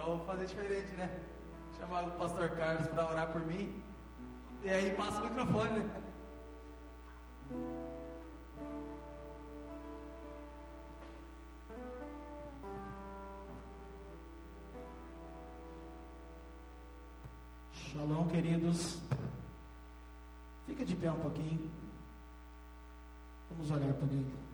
Então vou fazer diferente, né? Chamar o pastor Carlos para orar por mim. E aí passa o microfone, né? Shalom, queridos. Fica de pé um pouquinho. Vamos olhar para ele.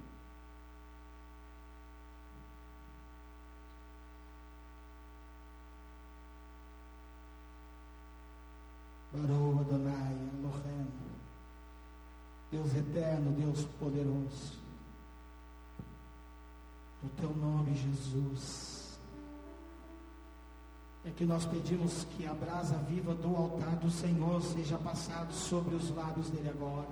Barou Adonai, Elohim. Deus eterno, Deus poderoso. No teu nome, Jesus é que nós pedimos que a brasa viva do altar do Senhor seja passada sobre os lábios dele agora.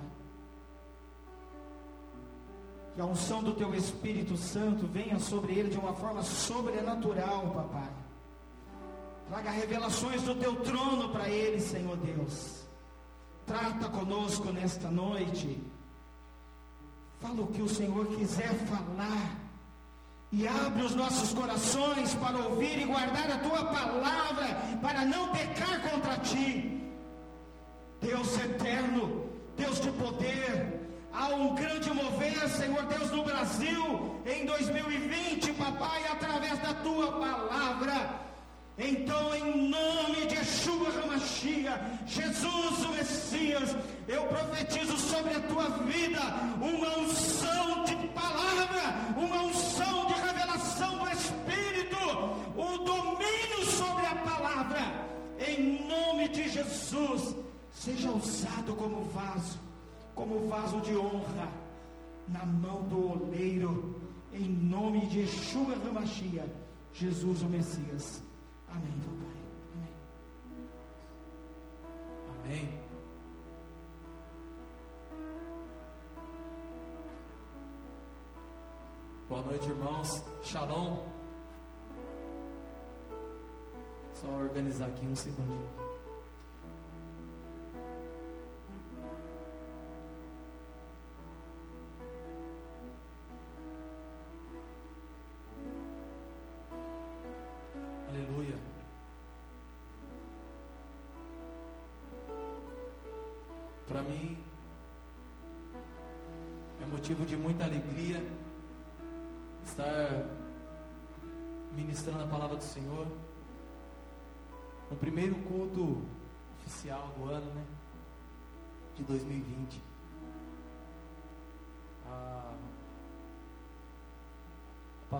Que a unção do teu Espírito Santo venha sobre ele de uma forma sobrenatural, papai. Traga revelações do teu trono para ele, Senhor Deus. Trata conosco nesta noite. Fala o que o Senhor quiser falar e abre os nossos corações para ouvir e guardar a tua palavra, para não pecar contra ti. Deus eterno, Deus de poder, há um grande mover, Senhor Deus, no Brasil em 2020, papai, através da tua palavra. Então, em nome de Yeshua Hamashia, Jesus o Messias, eu profetizo sobre a tua vida uma unção de palavra, uma unção de revelação do Espírito, o domínio sobre a palavra, em nome de Jesus, seja usado como vaso, como vaso de honra, na mão do oleiro, em nome de Yeshua Hamashia, Jesus o Messias. Amém, papai. Amém. Amém. Boa noite, irmãos. Shalom. Só organizar aqui um segundinho.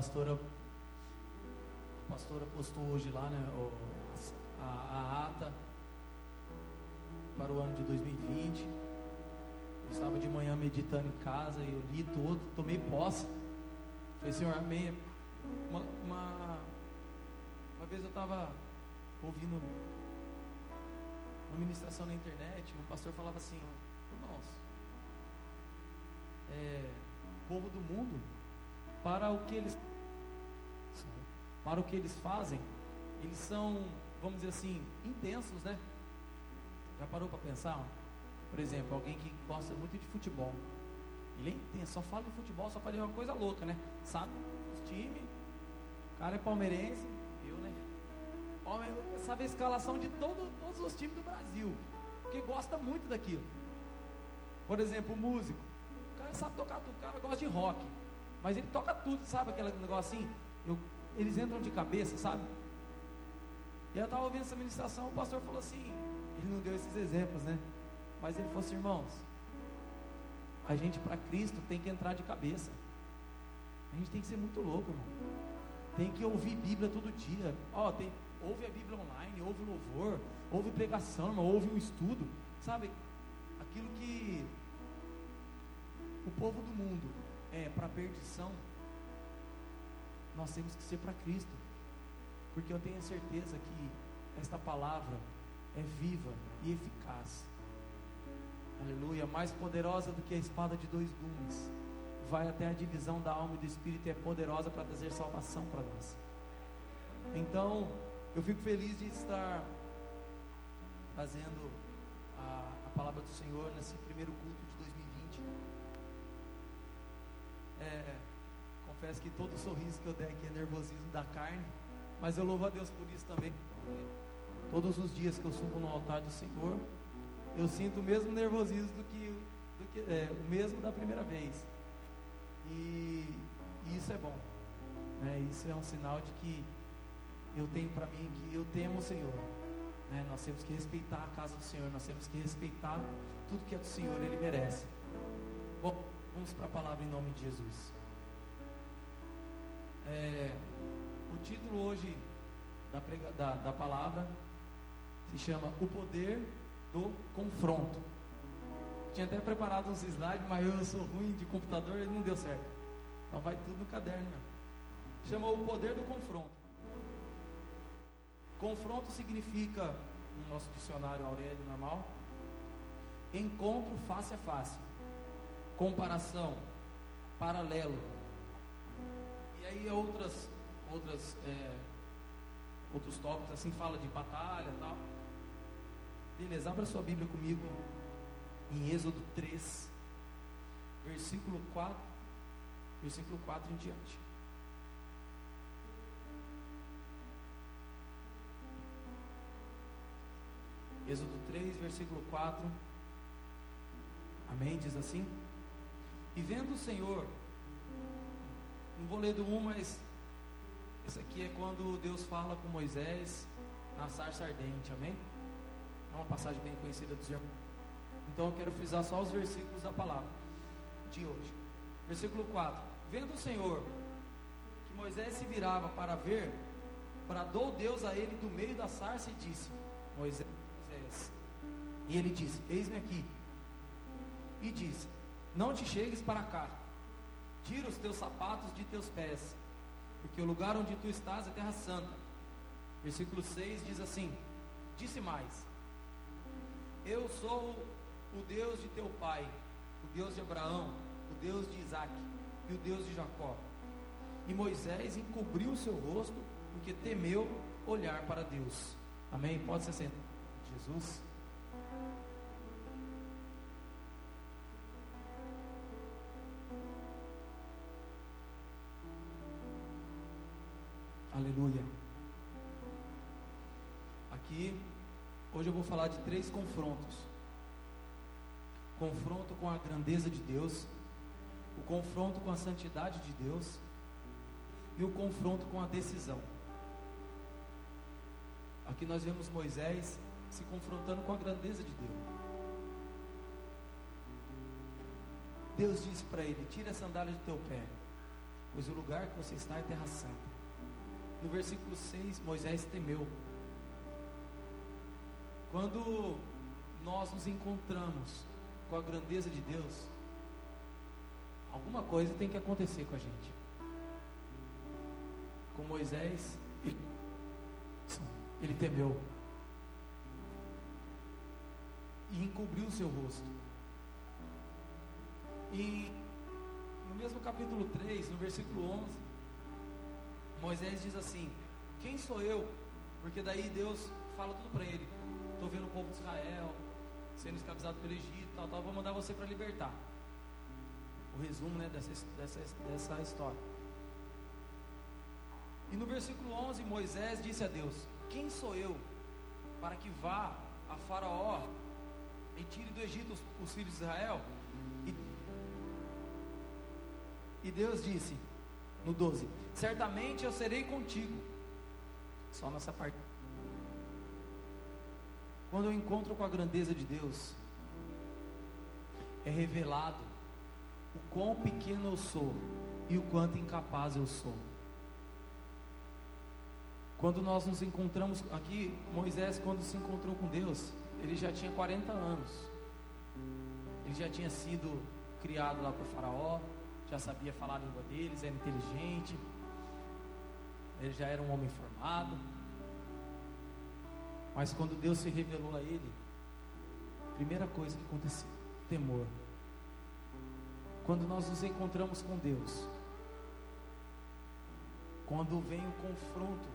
Pastora a pastora postou hoje lá, né, a, a ata para o ano de 2020. Eu estava de manhã meditando em casa e eu li todo, tomei posse. Falei, Senhor, amém. Uma, uma, uma vez eu estava ouvindo uma ministração na internet, um pastor falava assim, irmãos, é, o povo do mundo, para o que eles para o que eles fazem, eles são, vamos dizer assim, intensos, né? Já parou para pensar? Por exemplo, alguém que gosta muito de futebol. Ele é intenso, só fala de futebol, só fala de uma coisa louca, né? Sabe os times, o cara é palmeirense, eu, né? Sabe a escalação de todo, todos os times do Brasil, porque gosta muito daquilo. Por exemplo, o músico, o cara sabe tocar tudo, o cara gosta de rock, mas ele toca tudo, sabe aquele negócio assim? Eu eles entram de cabeça, sabe? E eu estava ouvindo essa ministração, o pastor falou assim, ele não deu esses exemplos, né? Mas ele falou assim, irmãos, a gente para Cristo tem que entrar de cabeça. A gente tem que ser muito louco, irmão. Tem que ouvir Bíblia todo dia. Ó, tem, ouve a Bíblia online, ouve louvor, ouve pregação, irmão, ouve um estudo. Sabe? Aquilo que o povo do mundo é para perdição, nós temos que ser para Cristo. Porque eu tenho certeza que esta palavra é viva e eficaz. Aleluia, mais poderosa do que a espada de dois gumes. Vai até a divisão da alma e do espírito e é poderosa para trazer salvação para nós. Então, eu fico feliz de estar fazendo a, a palavra do Senhor nesse primeiro culto de 2020. É, confesso que todo sorriso que eu der aqui é nervosismo da carne, Mas eu louvo a Deus por isso também. Todos os dias que eu subo no altar do Senhor, eu sinto o mesmo nervosismo do que, do que é, o mesmo da primeira vez. E, e isso é bom. Né? Isso é um sinal de que eu tenho para mim que eu temo o Senhor. Né? Nós temos que respeitar a casa do Senhor, nós temos que respeitar tudo que é do Senhor, Ele merece. Bom, vamos para a palavra em nome de Jesus. É, o título hoje da, prega, da, da palavra se chama O Poder do Confronto. Tinha até preparado uns slides, mas eu sou ruim de computador e não deu certo. Então vai tudo no caderno. Chama O Poder do Confronto. Confronto significa, no nosso dicionário Aurélio normal, encontro face a face, comparação, paralelo. Aí outras, outras, é, outros tópicos assim fala de batalha e tal. Beleza, abra sua Bíblia comigo em Êxodo 3, versículo 4, versículo 4 em diante. Êxodo 3, versículo 4. Amém? Diz assim. E vendo o Senhor, não vou ler do 1, mas esse aqui é quando Deus fala com Moisés na sarça ardente, amém? É uma passagem bem conhecida dos irmãos. Então eu quero frisar só os versículos da palavra de hoje. Versículo 4: Vendo o Senhor que Moisés se virava para ver, bradou Deus a ele do meio da sarça e disse: Moisés, Moisés. E ele disse: Eis-me aqui. E disse: Não te chegues para cá, tira os teus sapatos de teus pés, porque o lugar onde tu estás é terra santa. Versículo 6 diz assim: Disse mais: Eu sou o Deus de teu pai, o Deus de Abraão, o Deus de Isaac e o Deus de Jacó. E Moisés encobriu o seu rosto, porque temeu olhar para Deus. Amém? Pode ser sentado. Jesus. Aleluia. Aqui, hoje eu vou falar de três confrontos: confronto com a grandeza de Deus, o confronto com a santidade de Deus e o confronto com a decisão. Aqui nós vemos Moisés se confrontando com a grandeza de Deus. Deus disse para ele: Tira a sandália do teu pé, pois o lugar que você está é terra santa. No versículo 6, Moisés temeu. Quando nós nos encontramos com a grandeza de Deus, alguma coisa tem que acontecer com a gente. Com Moisés, ele temeu e encobriu o seu rosto. E no mesmo capítulo 3, no versículo 11, Moisés diz assim: Quem sou eu? Porque daí Deus fala tudo para ele: Estou vendo o povo de Israel sendo escravizado pelo Egito, tal, tal, vou mandar você para libertar. O resumo né, dessa, dessa, dessa história. E no versículo 11, Moisés disse a Deus: Quem sou eu para que vá a Faraó e tire do Egito os, os filhos de Israel? E, e Deus disse, no 12: Certamente eu serei contigo. Só nessa parte. Quando eu encontro com a grandeza de Deus, é revelado o quão pequeno eu sou e o quanto incapaz eu sou. Quando nós nos encontramos aqui, Moisés, quando se encontrou com Deus, ele já tinha 40 anos. Ele já tinha sido criado lá por Faraó, já sabia falar a língua deles, era inteligente, ele já era um homem formado. Mas quando Deus se revelou a ele, primeira coisa que aconteceu, temor. Quando nós nos encontramos com Deus, quando vem o confronto,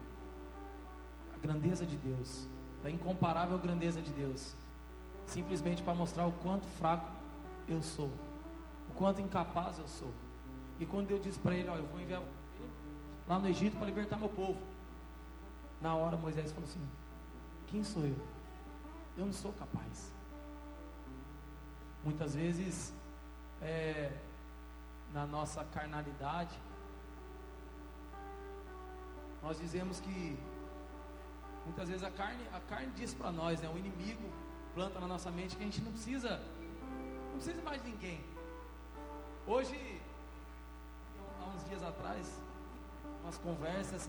a grandeza de Deus, a incomparável grandeza de Deus, simplesmente para mostrar o quanto fraco eu sou, quanto incapaz eu sou. E quando Deus disse para ele: Olha, eu vou enviar lá no Egito para libertar meu povo. Na hora Moisés falou assim: Quem sou eu? Eu não sou capaz. Muitas vezes, é, na nossa carnalidade, nós dizemos que muitas vezes a carne, a carne diz para nós, né, o inimigo planta na nossa mente que a gente não precisa, não precisa mais de ninguém. Hoje, há uns dias atrás, umas conversas,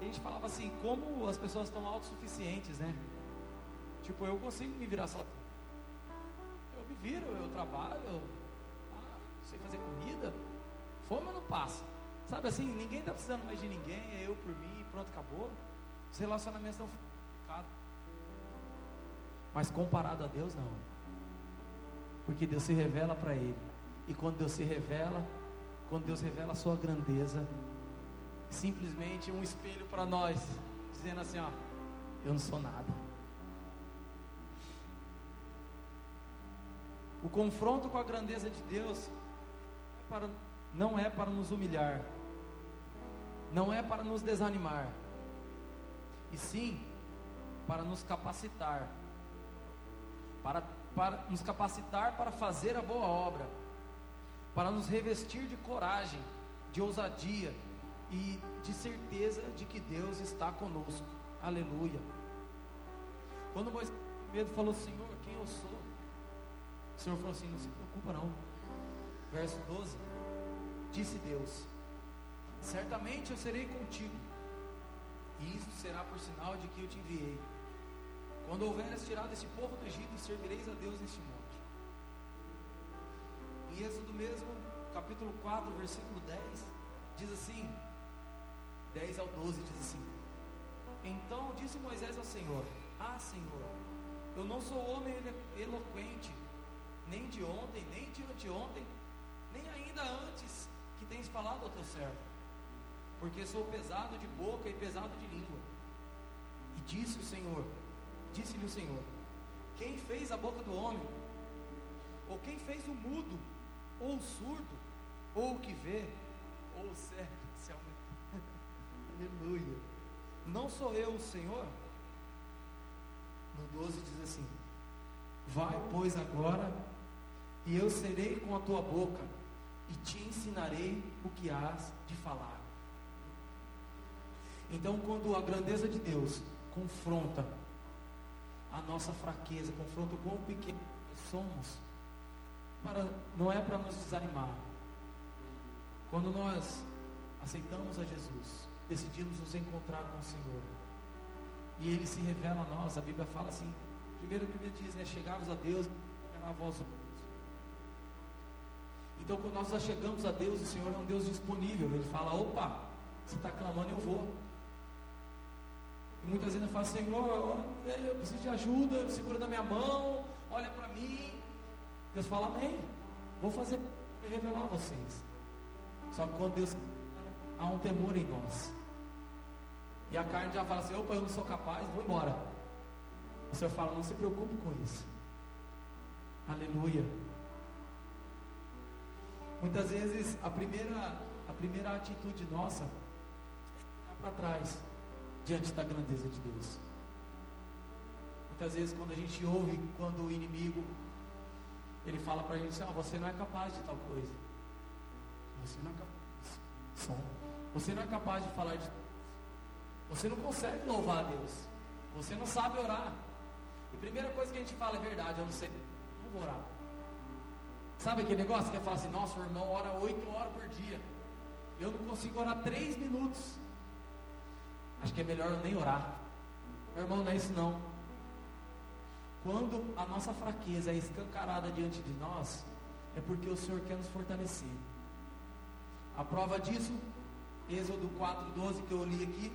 a gente falava assim, como as pessoas estão autossuficientes, né? Tipo, eu consigo me virar só. Eu me viro, eu trabalho, eu, ah, sei fazer comida, fome não passo. Sabe assim, ninguém está precisando mais de ninguém, é eu por mim, pronto, acabou. Os relacionamentos estão complicados. Mas comparado a Deus, não. Porque Deus se revela para Ele. E quando Deus se revela, quando Deus revela a sua grandeza, simplesmente um espelho para nós, dizendo assim: ó, eu não sou nada. O confronto com a grandeza de Deus é para, não é para nos humilhar, não é para nos desanimar, e sim para nos capacitar, para, para nos capacitar para fazer a boa obra, para nos revestir de coragem, de ousadia e de certeza de que Deus está conosco. Aleluia. Quando Moisés medo falou, Senhor, quem eu sou? O Senhor falou assim: não se preocupa não. Verso 12: Disse Deus: Certamente eu serei contigo, e isso será por sinal de que eu te enviei. Quando houveres tirado esse povo do Egito, servireis a Deus neste monte. Em Êxodo mesmo, capítulo 4, versículo 10, diz assim: 10 ao 12 diz assim: Então disse Moisés ao Senhor: Ah, Senhor, eu não sou homem eloquente, nem de ontem, nem de anteontem, nem ainda antes que tens falado ao teu servo porque sou pesado de boca e pesado de língua. E disse o Senhor, disse-lhe o Senhor: Quem fez a boca do homem? Ou quem fez o mudo, ou o surdo, ou o que vê, ou o cego? Aleluia. Não sou eu o Senhor? No 12 diz assim: Vai, pois, agora, e eu serei com a tua boca, e te ensinarei o que hás de falar. Então, quando a grandeza de Deus confronta a nossa fraqueza, confronta o quão pequeno nós somos, para, não é para nos desanimar. Quando nós aceitamos a Jesus, decidimos nos encontrar com o Senhor, e Ele se revela a nós, a Bíblia fala assim, primeiro que ele diz, né, chegarmos a Deus, a voz então, quando nós chegamos a Deus, o Senhor é um Deus disponível. Ele fala: opa, você está clamando, eu vou. E muitas vezes eu falo, Senhor, eu preciso de ajuda, segura na minha mão, olha para mim. Deus fala, amém. Vou fazer revelar a vocês. Só que quando Deus há um temor em nós. E a carne já fala assim, opa, eu não sou capaz, vou embora. O Senhor fala, não se preocupe com isso. Aleluia. Muitas vezes a primeira, a primeira atitude nossa é para trás diante da grandeza de Deus. Muitas vezes quando a gente ouve, quando o inimigo ele fala para a gente, ah, você não é capaz de tal coisa. Você não é capaz. Você não é capaz de falar de Você não consegue louvar a Deus. Você não sabe orar. E a primeira coisa que a gente fala é verdade, eu não sei. Não vou orar. Sabe aquele negócio que é falar assim, nossa, o irmão ora oito horas por dia. Eu não consigo orar três minutos. Acho que é melhor eu nem orar. Meu irmão, não é isso não. Quando a nossa fraqueza é escancarada diante de nós, é porque o Senhor quer nos fortalecer. A prova disso, Êxodo 4,12 que eu li aqui,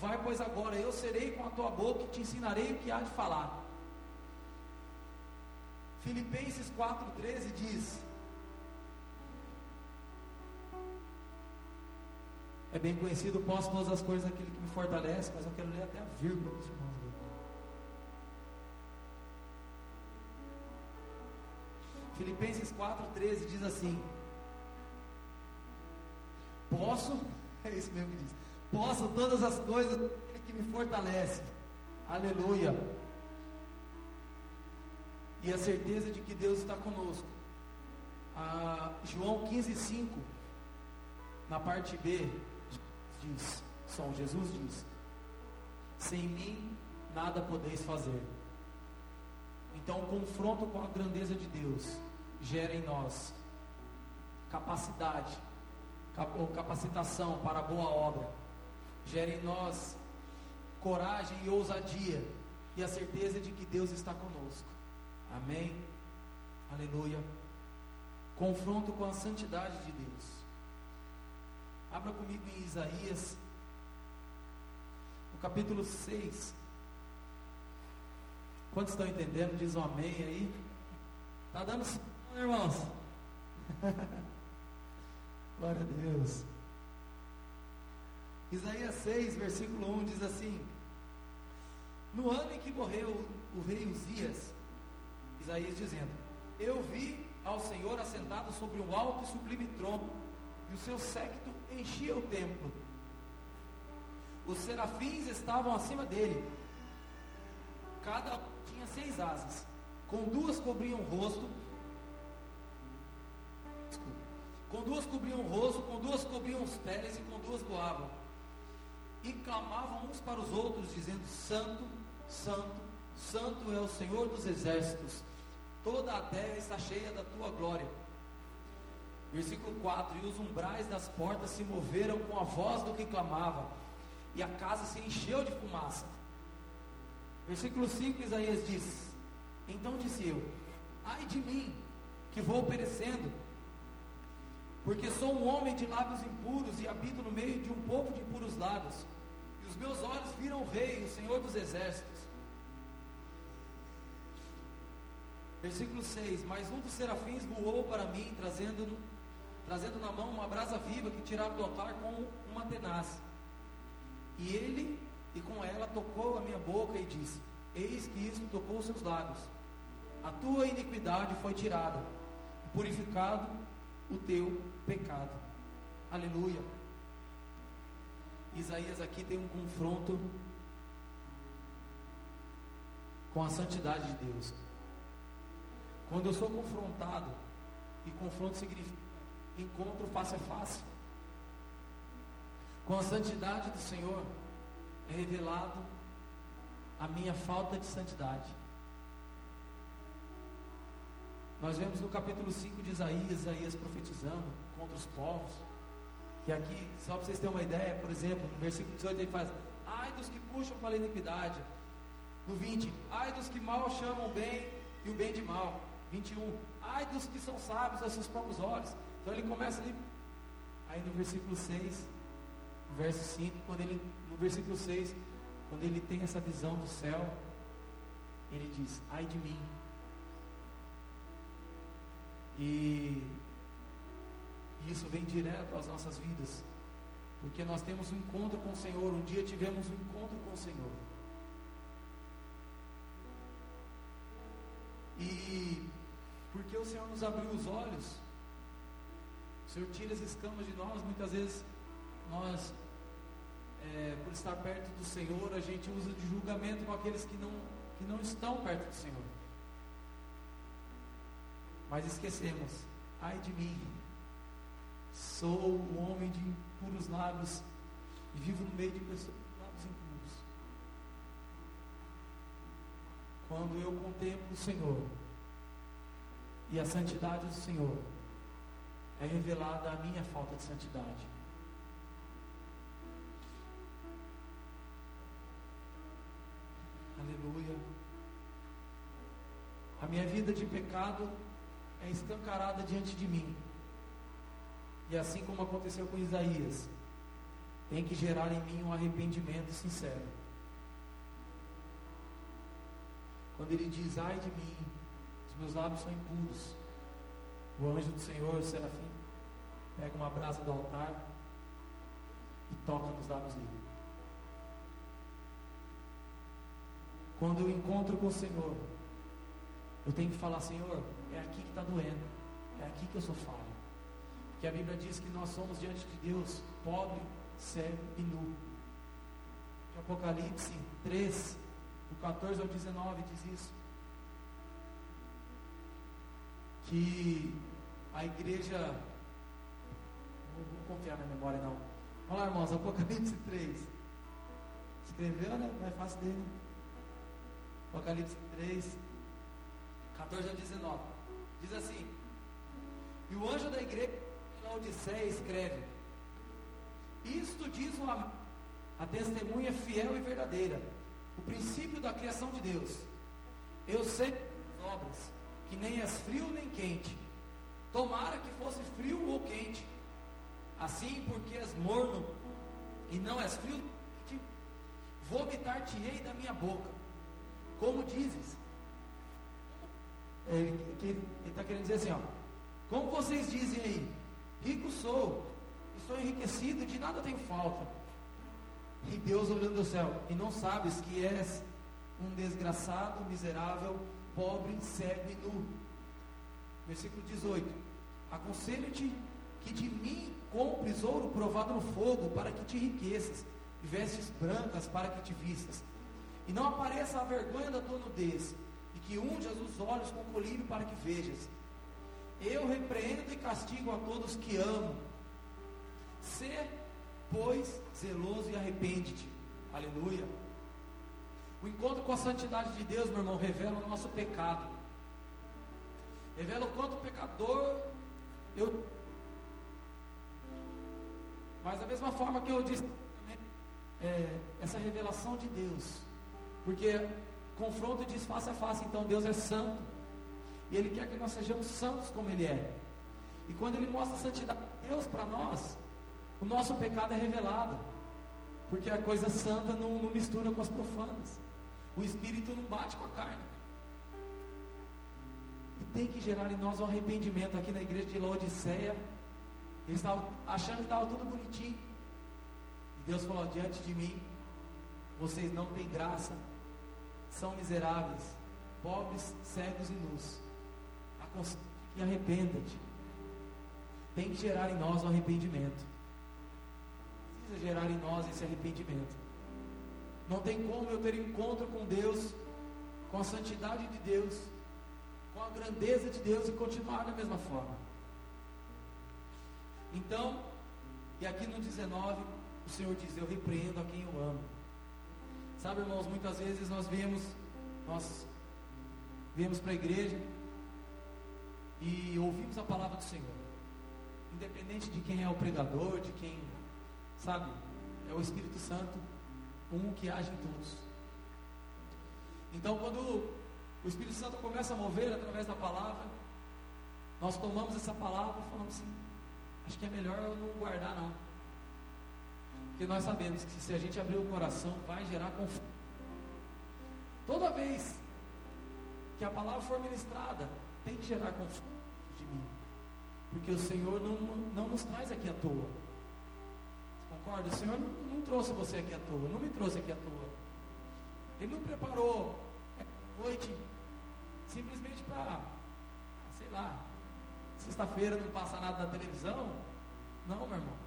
vai pois agora, eu serei com a tua boca e te ensinarei o que há de falar. Filipenses 4,13 diz: É bem conhecido, posso todas as coisas aquele que me fortalece, mas eu quero ler até a vírgula dos irmãos. Filipenses 4,13 diz assim: Posso, é isso mesmo que diz, posso todas as coisas que me fortalece. Aleluia. E a certeza de que Deus está conosco. Ah, João 15, 5, na parte B, diz, São Jesus diz, sem mim nada podeis fazer. Então, confronto com a grandeza de Deus gera em nós capacidade, ou capacitação para a boa obra, gera em nós coragem e ousadia e a certeza de que Deus está conosco. Amém? Aleluia. Confronto com a santidade de Deus. Abra comigo em Isaías, no capítulo 6. Quantos estão entendendo? Diz um amém aí. Está dando irmãos? Glória a Deus. Isaías 6, versículo 1 diz assim: No ano em que morreu o rei Uzias, Isaías dizendo: Eu vi ao Senhor assentado sobre um alto e sublime trono, e o seu séquito enchia o templo. Os serafins estavam acima dele, cada um tinha seis asas, com duas cobriam o rosto, com duas cobriam o rosto, com duas cobriam os pés e com duas voavam. E clamavam uns para os outros, dizendo: Santo, Santo, Santo é o Senhor dos exércitos, toda a terra está cheia da tua glória. Versículo 4: E os umbrais das portas se moveram com a voz do que clamava, e a casa se encheu de fumaça. Versículo 5: Isaías diz: Então disse eu: Ai de mim, que vou perecendo, porque sou um homem de lábios impuros e habito no meio de um povo de impuros lábios, e os meus olhos viram o Rei, o Senhor dos Exércitos. Versículo 6: Mas um dos serafins voou para mim, trazendo, trazendo na mão uma brasa viva que tirava do altar com uma tenaz. E ele, e com ela, tocou a minha boca e disse: Eis que isto tocou os seus lábios. A tua iniquidade foi tirada, purificado o teu pecado. Aleluia. Isaías aqui tem um confronto com a santidade de Deus. Quando eu sou confrontado, e confronto significa encontro face a face, com a santidade do Senhor, é revelado a minha falta de santidade. Nós vemos no capítulo 5 de Isaías, Isaías profetizando contra os povos. E aqui, só para vocês terem uma ideia, por exemplo, no versículo 18 ele faz: Ai dos que puxam para a iniquidade. No 20, ai dos que mal chamam bem e o bem de mal. 21, ai dos que são sábios a seus próprios olhos. Então ele começa ali, aí no versículo 6, no verso 5, quando ele, no versículo 6, quando ele tem essa visão do céu, ele diz: ai de mim. E isso vem direto às nossas vidas. Porque nós temos um encontro com o Senhor. Um dia tivemos um encontro com o Senhor. E porque o Senhor nos abriu os olhos, o Senhor tira as escamas de nós. Muitas vezes nós, é, por estar perto do Senhor, a gente usa de julgamento com aqueles que não, que não estão perto do Senhor. Mas esquecemos, ai de mim, sou um homem de impuros lábios e vivo no meio de pessoas de lábios impuros. Quando eu contemplo o Senhor e a santidade do Senhor, é revelada a minha falta de santidade. Aleluia. A minha vida de pecado é escancarada diante de mim. E assim como aconteceu com Isaías, tem que gerar em mim um arrependimento sincero. Quando ele diz, ai de mim, os meus lábios são impuros. O anjo do Senhor, o serafim, pega uma brasa do altar e toca nos lábios dele. Quando eu encontro com o Senhor, eu tenho que falar, Senhor, é aqui que está doendo, é aqui que eu sou falho. A Bíblia diz que nós somos diante de Deus pobre, cego e nu. Apocalipse 3, do 14 ao 19, diz isso. Que a igreja. Não vou confiar na memória, não. Vamos lá, irmãos, Apocalipse 3. Escreveu, né? Não é fácil dele. Apocalipse 3, 14 ao 19. Diz assim: E o anjo da igreja de Laodiceia escreve: Isto diz amado a testemunha fiel e verdadeira, o princípio da criação de Deus. Eu sei as obras, que nem és frio nem quente. Tomara que fosse frio ou quente. Assim, porque és morno e não és frio, vomitar-te-ei da minha boca. Como dizes, ele está querendo dizer assim, ó, como vocês dizem aí, rico sou, estou enriquecido, de nada tenho falta. E Deus olhando do céu, e não sabes que és um desgraçado, miserável, pobre, cego e nu. Versículo 18: Aconselho-te que de mim compres ouro provado no fogo, para que te enriqueças, e vestes brancas para que te vistas, e não apareça a vergonha da tua nudez, e que unjas os olhos com colírio para que vejas. Eu repreendo e castigo a todos que amo. Ser pois, zeloso e arrepende-te. Aleluia. O encontro com a santidade de Deus, meu irmão, revela o nosso pecado. Revela o quanto pecador eu mas da mesma forma que eu disse é, essa revelação de Deus, porque confronto diz face a face, então Deus é santo, e Ele quer que nós sejamos santos como Ele é, e quando Ele mostra a santidade de Deus para nós, o nosso pecado é revelado. Porque a coisa santa não, não mistura com as profanas. O espírito não bate com a carne. E tem que gerar em nós um arrependimento. Aqui na igreja de Laodiceia, eles estavam achando que estava tudo bonitinho. E Deus falou: diante de mim, vocês não têm graça, são miseráveis, pobres, cegos e nus. E arrependa-te. Tem que gerar em nós um arrependimento precisa gerar em nós esse arrependimento. Não tem como eu ter encontro com Deus, com a santidade de Deus, com a grandeza de Deus e continuar da mesma forma. Então, e aqui no 19, o Senhor diz: Eu repreendo a quem eu amo. Sabe, irmãos, muitas vezes nós vemos, nós viemos para a igreja e ouvimos a palavra do Senhor. Independente de quem é o pregador, de quem Sabe? É o Espírito Santo, um que age em todos. Então, quando o Espírito Santo começa a mover através da palavra, nós tomamos essa palavra e falamos assim: acho que é melhor eu não guardar, não. Porque nós sabemos que se a gente abrir o coração, vai gerar conflito. Toda vez que a palavra for ministrada, tem que gerar conflito de mim. Porque o Senhor não, não nos traz aqui à toa. Concorda? O Senhor não, não, trouxe você aqui à toa, não me trouxe aqui à toa. Ele não preparou a noite simplesmente para, sei lá, sexta-feira não passa nada na televisão. Não, meu irmão.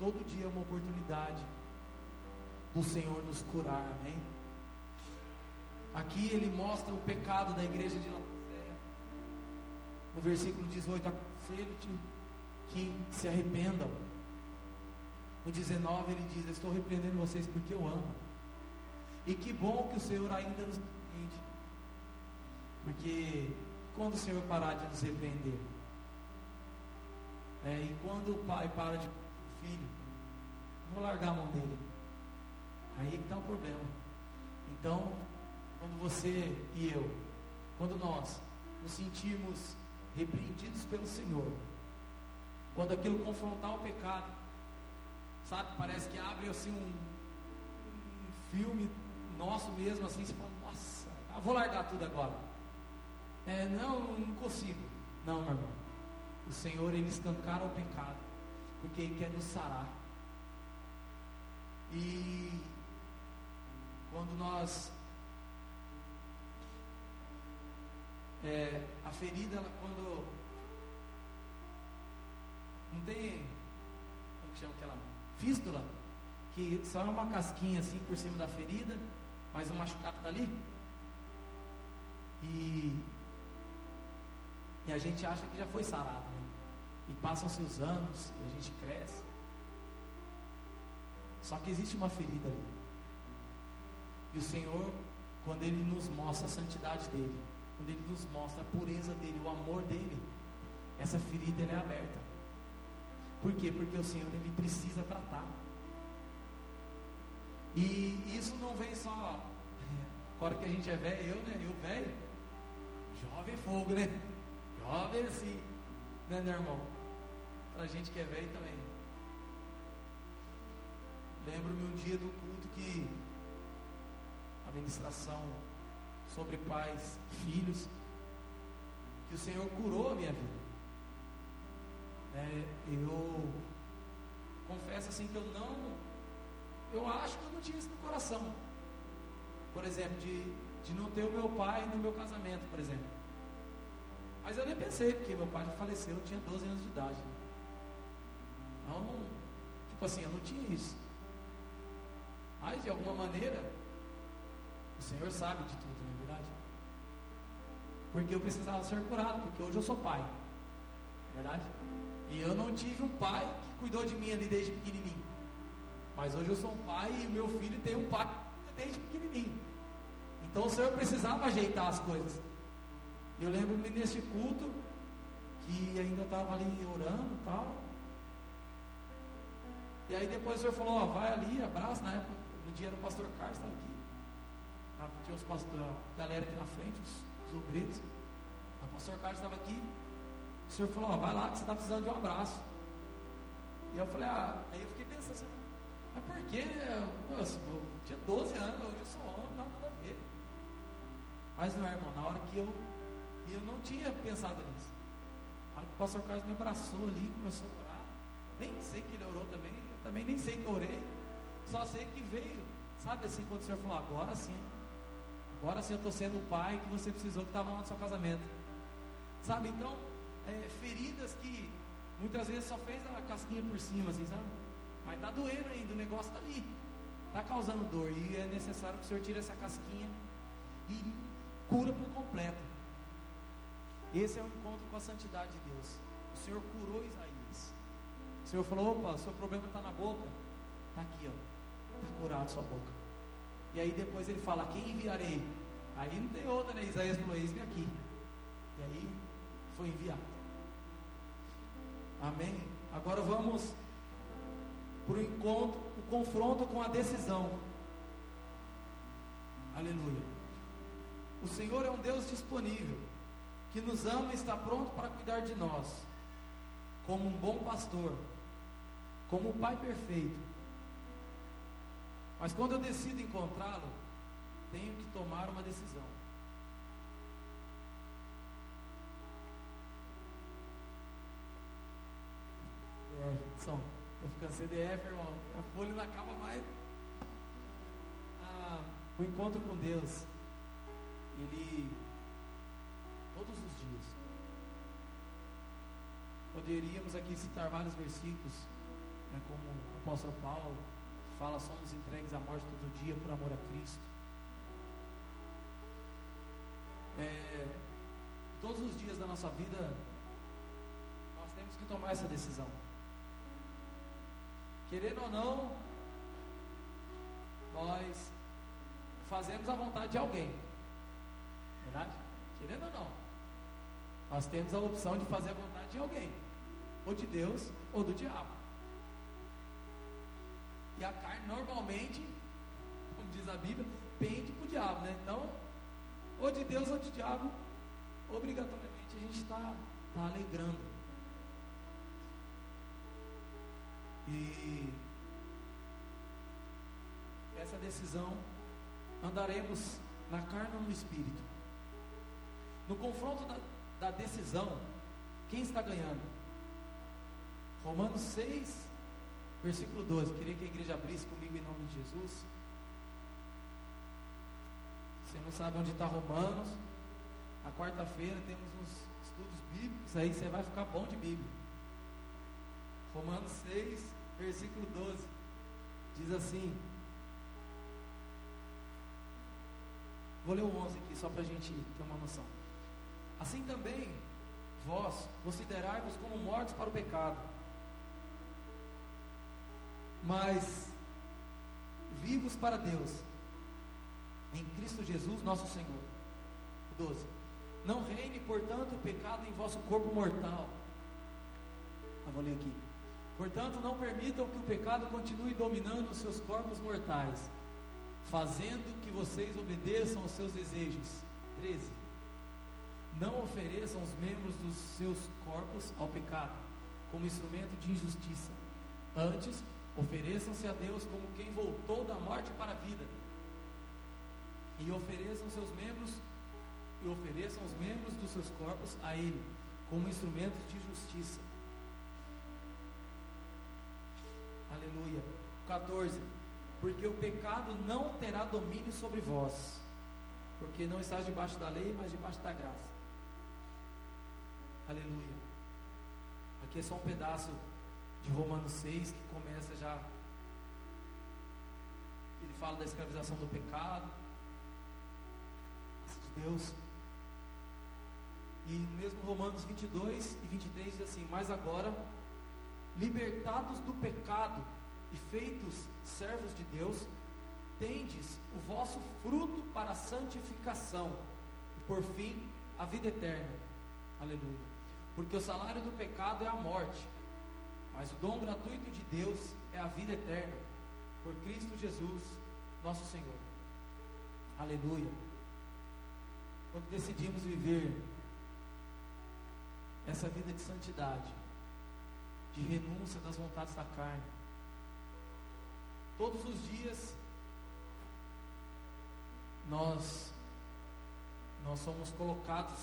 Todo dia é uma oportunidade do Senhor nos curar, amém? Aqui ele mostra o pecado da igreja de Laodiceia. No versículo 18, aconselho-te que se arrependam. No 19 ele diz: Estou repreendendo vocês porque eu amo. E que bom que o Senhor ainda nos repreende. Porque quando o Senhor parar de nos repreender, é, e quando o pai para de filho, vou largar a mão dele. Aí que está o problema. Então, quando você e eu, quando nós nos sentirmos repreendidos pelo Senhor, quando aquilo confrontar o pecado, sabe, parece que abre assim um, um filme nosso mesmo, assim, você fala, nossa, vou largar tudo agora. É, não, não consigo. Não, meu irmão. O Senhor, Ele escancara o pecado, porque Ele quer nos sarar. E quando nós é, a ferida, ela, quando não tem. Como que chama aquela? Fístula. que só é uma casquinha assim por cima da ferida, mas o machucado está ali. E, e a gente acha que já foi sarado. Né? E passam-se os anos e a gente cresce. Só que existe uma ferida ali. E o Senhor, quando Ele nos mostra a santidade dEle, quando Ele nos mostra a pureza dEle, o amor dEle, essa ferida é aberta. Por quê? Porque o Senhor Ele precisa tratar. E isso não vem só. Agora que a gente é velho, eu, né? Eu velho. Jovem é fogo, né? Jovem assim. Né, meu irmão? Pra gente que é velho também. Lembro-me um dia do culto que a ministração sobre pais filhos, que o Senhor curou a minha vida. É, eu confesso assim que eu não, eu acho que eu não tinha isso no coração. Por exemplo, de, de não ter o meu pai no meu casamento, por exemplo. Mas eu nem pensei, porque meu pai já faleceu, eu tinha 12 anos de idade. Então, tipo assim, eu não tinha isso. Mas de alguma maneira, o Senhor sabe de tudo, não é verdade? Porque eu precisava ser curado, porque hoje eu sou pai. É verdade? E eu não tive um pai que cuidou de mim ali desde pequenininho. Mas hoje eu sou um pai e meu filho tem um pai desde pequenininho. Então o Senhor precisava ajeitar as coisas. Eu lembro-me nesse culto que ainda estava ali orando e tal. E aí depois o Senhor falou, ó, vai ali, abraça, na época, no dia era o pastor Carlos, estava aqui. Ah, tinha os pastor, a galera aqui na frente, os, os obreiros. O pastor Carlos estava aqui. O senhor falou, vai lá que você está precisando de um abraço. E eu falei, ah, aí eu fiquei pensando assim, mas por que? Eu, eu tinha 12 anos, hoje eu sou homem, não nada a ver. Mas não é, irmão, na hora que eu. Eu não tinha pensado nisso. Na hora que o pastor Carlos me abraçou ali, começou a orar. Nem sei que ele orou também, eu também nem sei que orei. Só sei que veio. Sabe assim, quando o senhor falou, agora sim. Agora sim eu estou sendo o pai que você precisou que estava lá no seu casamento. Sabe, então, é, feridas que muitas vezes só fez a casquinha por cima, assim, sabe? Mas está doendo ainda, o negócio está ali. Está causando dor. E é necessário que o Senhor tire essa casquinha e cura por completo. Esse é o encontro com a santidade de Deus. O Senhor curou Isaías. O Senhor falou: opa, seu problema está na boca. Está aqui, ó. Está curado sua boca. E aí depois ele fala: quem enviarei? Aí não tem outra, né? Isaías falou: eis-me aqui. E aí foi enviado. Amém? Agora vamos para o encontro, o confronto com a decisão. Aleluia. O Senhor é um Deus disponível, que nos ama e está pronto para cuidar de nós, como um bom pastor, como um pai perfeito. Mas quando eu decido encontrá-lo, tenho que tomar uma decisão. É, som. Tô ficando CDF, irmão. A folha não acaba mais. Ah, o encontro com Deus, ele, todos os dias, poderíamos aqui citar vários versículos, né, como o apóstolo Paulo fala, somos entregues à morte todo dia por amor a Cristo. É, todos os dias da nossa vida, nós temos que tomar essa decisão. Querendo ou não, nós fazemos a vontade de alguém. Verdade? Querendo ou não. Nós temos a opção de fazer a vontade de alguém. Ou de Deus ou do diabo. E a carne normalmente, como diz a Bíblia, pende para o diabo, né? Então, ou de Deus ou de diabo, obrigatoriamente a gente está tá alegrando. E essa decisão andaremos na carne ou no espírito. No confronto da, da decisão, quem está ganhando? Romanos 6, versículo 12. Queria que a igreja abrisse comigo em nome de Jesus. Você não sabe onde está Romanos? Na quarta-feira temos uns estudos bíblicos, aí você vai ficar bom de Bíblia. Romanos 6, versículo 12. Diz assim. Vou ler o 11 aqui, só para a gente ter uma noção. Assim também, vós considerai-vos como mortos para o pecado, mas vivos para Deus, em Cristo Jesus, nosso Senhor. 12. Não reine, portanto, o pecado em vosso corpo mortal. Eu vou ler aqui. Portanto, não permitam que o pecado continue dominando os seus corpos mortais, fazendo que vocês obedeçam aos seus desejos. 13. Não ofereçam os membros dos seus corpos ao pecado, como instrumento de injustiça. Antes, ofereçam-se a Deus como quem voltou da morte para a vida. E ofereçam seus membros e ofereçam os membros dos seus corpos a Ele, como instrumentos de justiça. Aleluia. 14. Porque o pecado não terá domínio sobre vós, porque não estás debaixo da lei, mas debaixo da graça. Aleluia. Aqui é só um pedaço de Romanos 6 que começa já. Ele fala da escravização do pecado, de Deus. E mesmo Romanos 22 e 23 diz assim: Mas agora, libertados do pecado e feitos servos de Deus, tendes o vosso fruto para a santificação e por fim a vida eterna. Aleluia. Porque o salário do pecado é a morte, mas o dom gratuito de Deus é a vida eterna, por Cristo Jesus, nosso Senhor. Aleluia. Quando decidimos viver essa vida de santidade, de renúncia das vontades da carne, todos os dias nós nós somos colocados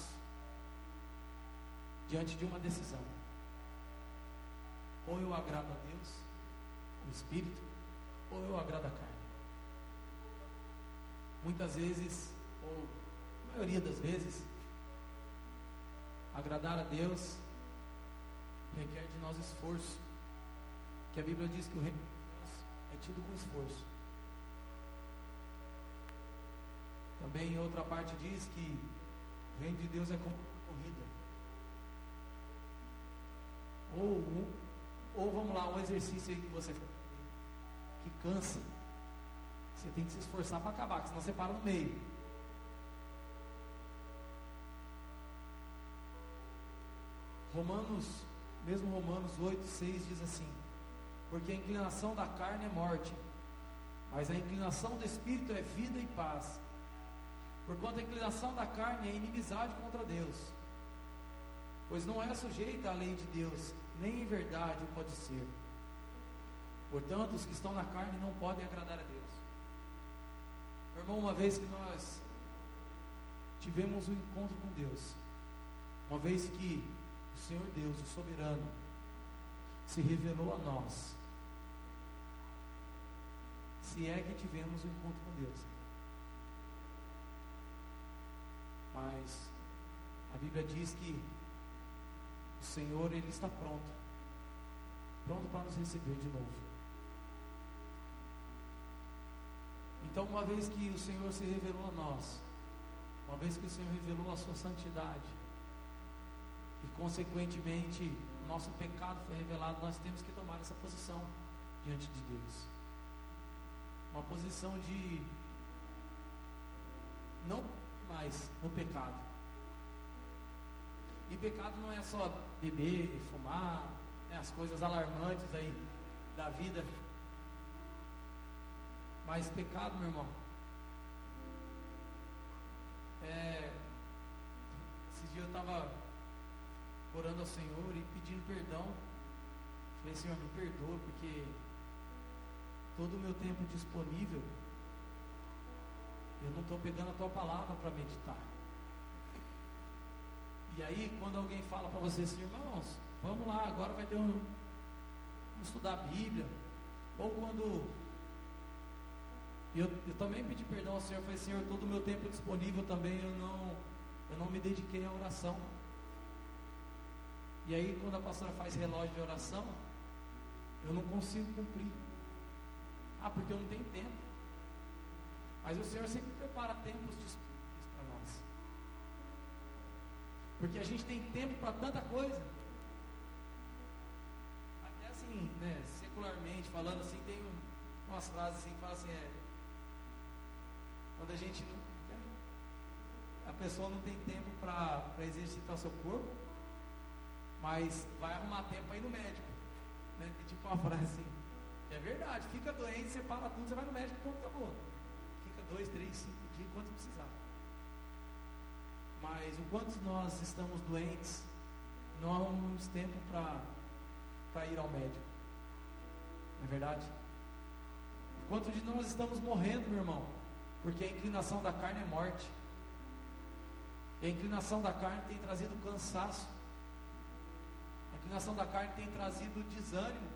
diante de uma decisão. Ou eu agrado a Deus, o Espírito, ou eu agrado a carne. Muitas vezes, ou a maioria das vezes, agradar a Deus requer de nós esforço. Que a Bíblia diz que o reino é tido com esforço. Também em outra parte diz que o reino de Deus é como corrida. Ou, ou vamos lá, um exercício aí que você que cansa. Você tem que se esforçar para acabar, senão você para no meio. Romanos, mesmo Romanos 8, 6 diz assim: Porque a inclinação da carne é morte, mas a inclinação do espírito é vida e paz. Porquanto a inclinação da carne é inimizade contra Deus, pois não é sujeita à lei de Deus, nem em verdade pode ser. Portanto, os que estão na carne não podem agradar a Deus. Meu irmão, uma vez que nós tivemos um encontro com Deus, uma vez que o Senhor Deus, o soberano, se revelou a nós, se é que tivemos um encontro com Deus. Mas a Bíblia diz que o Senhor ele está pronto, pronto para nos receber de novo. Então, uma vez que o Senhor se revelou a nós, uma vez que o Senhor revelou a sua santidade, e consequentemente nosso pecado foi revelado, nós temos que tomar essa posição diante de Deus. Uma posição de não mais no pecado. E pecado não é só beber, fumar, né, as coisas alarmantes aí da vida. Mas pecado, meu irmão, é, esse dia eu estava orando ao Senhor e pedindo perdão. Falei, Senhor, me perdoa, porque todo o meu tempo disponível, eu não estou pegando a tua palavra para meditar. E aí, quando alguém fala para você assim, irmãos, vamos lá, agora vai ter um. Vamos estudar a Bíblia. Ou quando. Eu, eu também pedi perdão ao Senhor, falei, Senhor, todo o meu tempo disponível também eu não, eu não me dediquei à oração. E aí, quando a pastora faz relógio de oração, eu não consigo cumprir. Ah, porque eu não tenho tempo. Mas o Senhor sempre prepara tempos de Porque a gente tem tempo para tanta coisa. Até assim, né, secularmente falando assim, tem um, umas frases assim que falam assim, é, quando a gente não. A pessoa não tem tempo para exercitar seu corpo, mas vai arrumar tempo ir no médico. Né? Tipo uma frase assim. É verdade, fica doente, você para tudo, você vai no médico, pronto, acabou. Fica dois, três, cinco dias, quanto precisar. Mas enquanto nós estamos doentes, não arrumamos tempo para ir ao médico. Não é verdade? Enquanto de nós estamos morrendo, meu irmão, porque a inclinação da carne é morte. E a inclinação da carne tem trazido cansaço. A inclinação da carne tem trazido desânimo.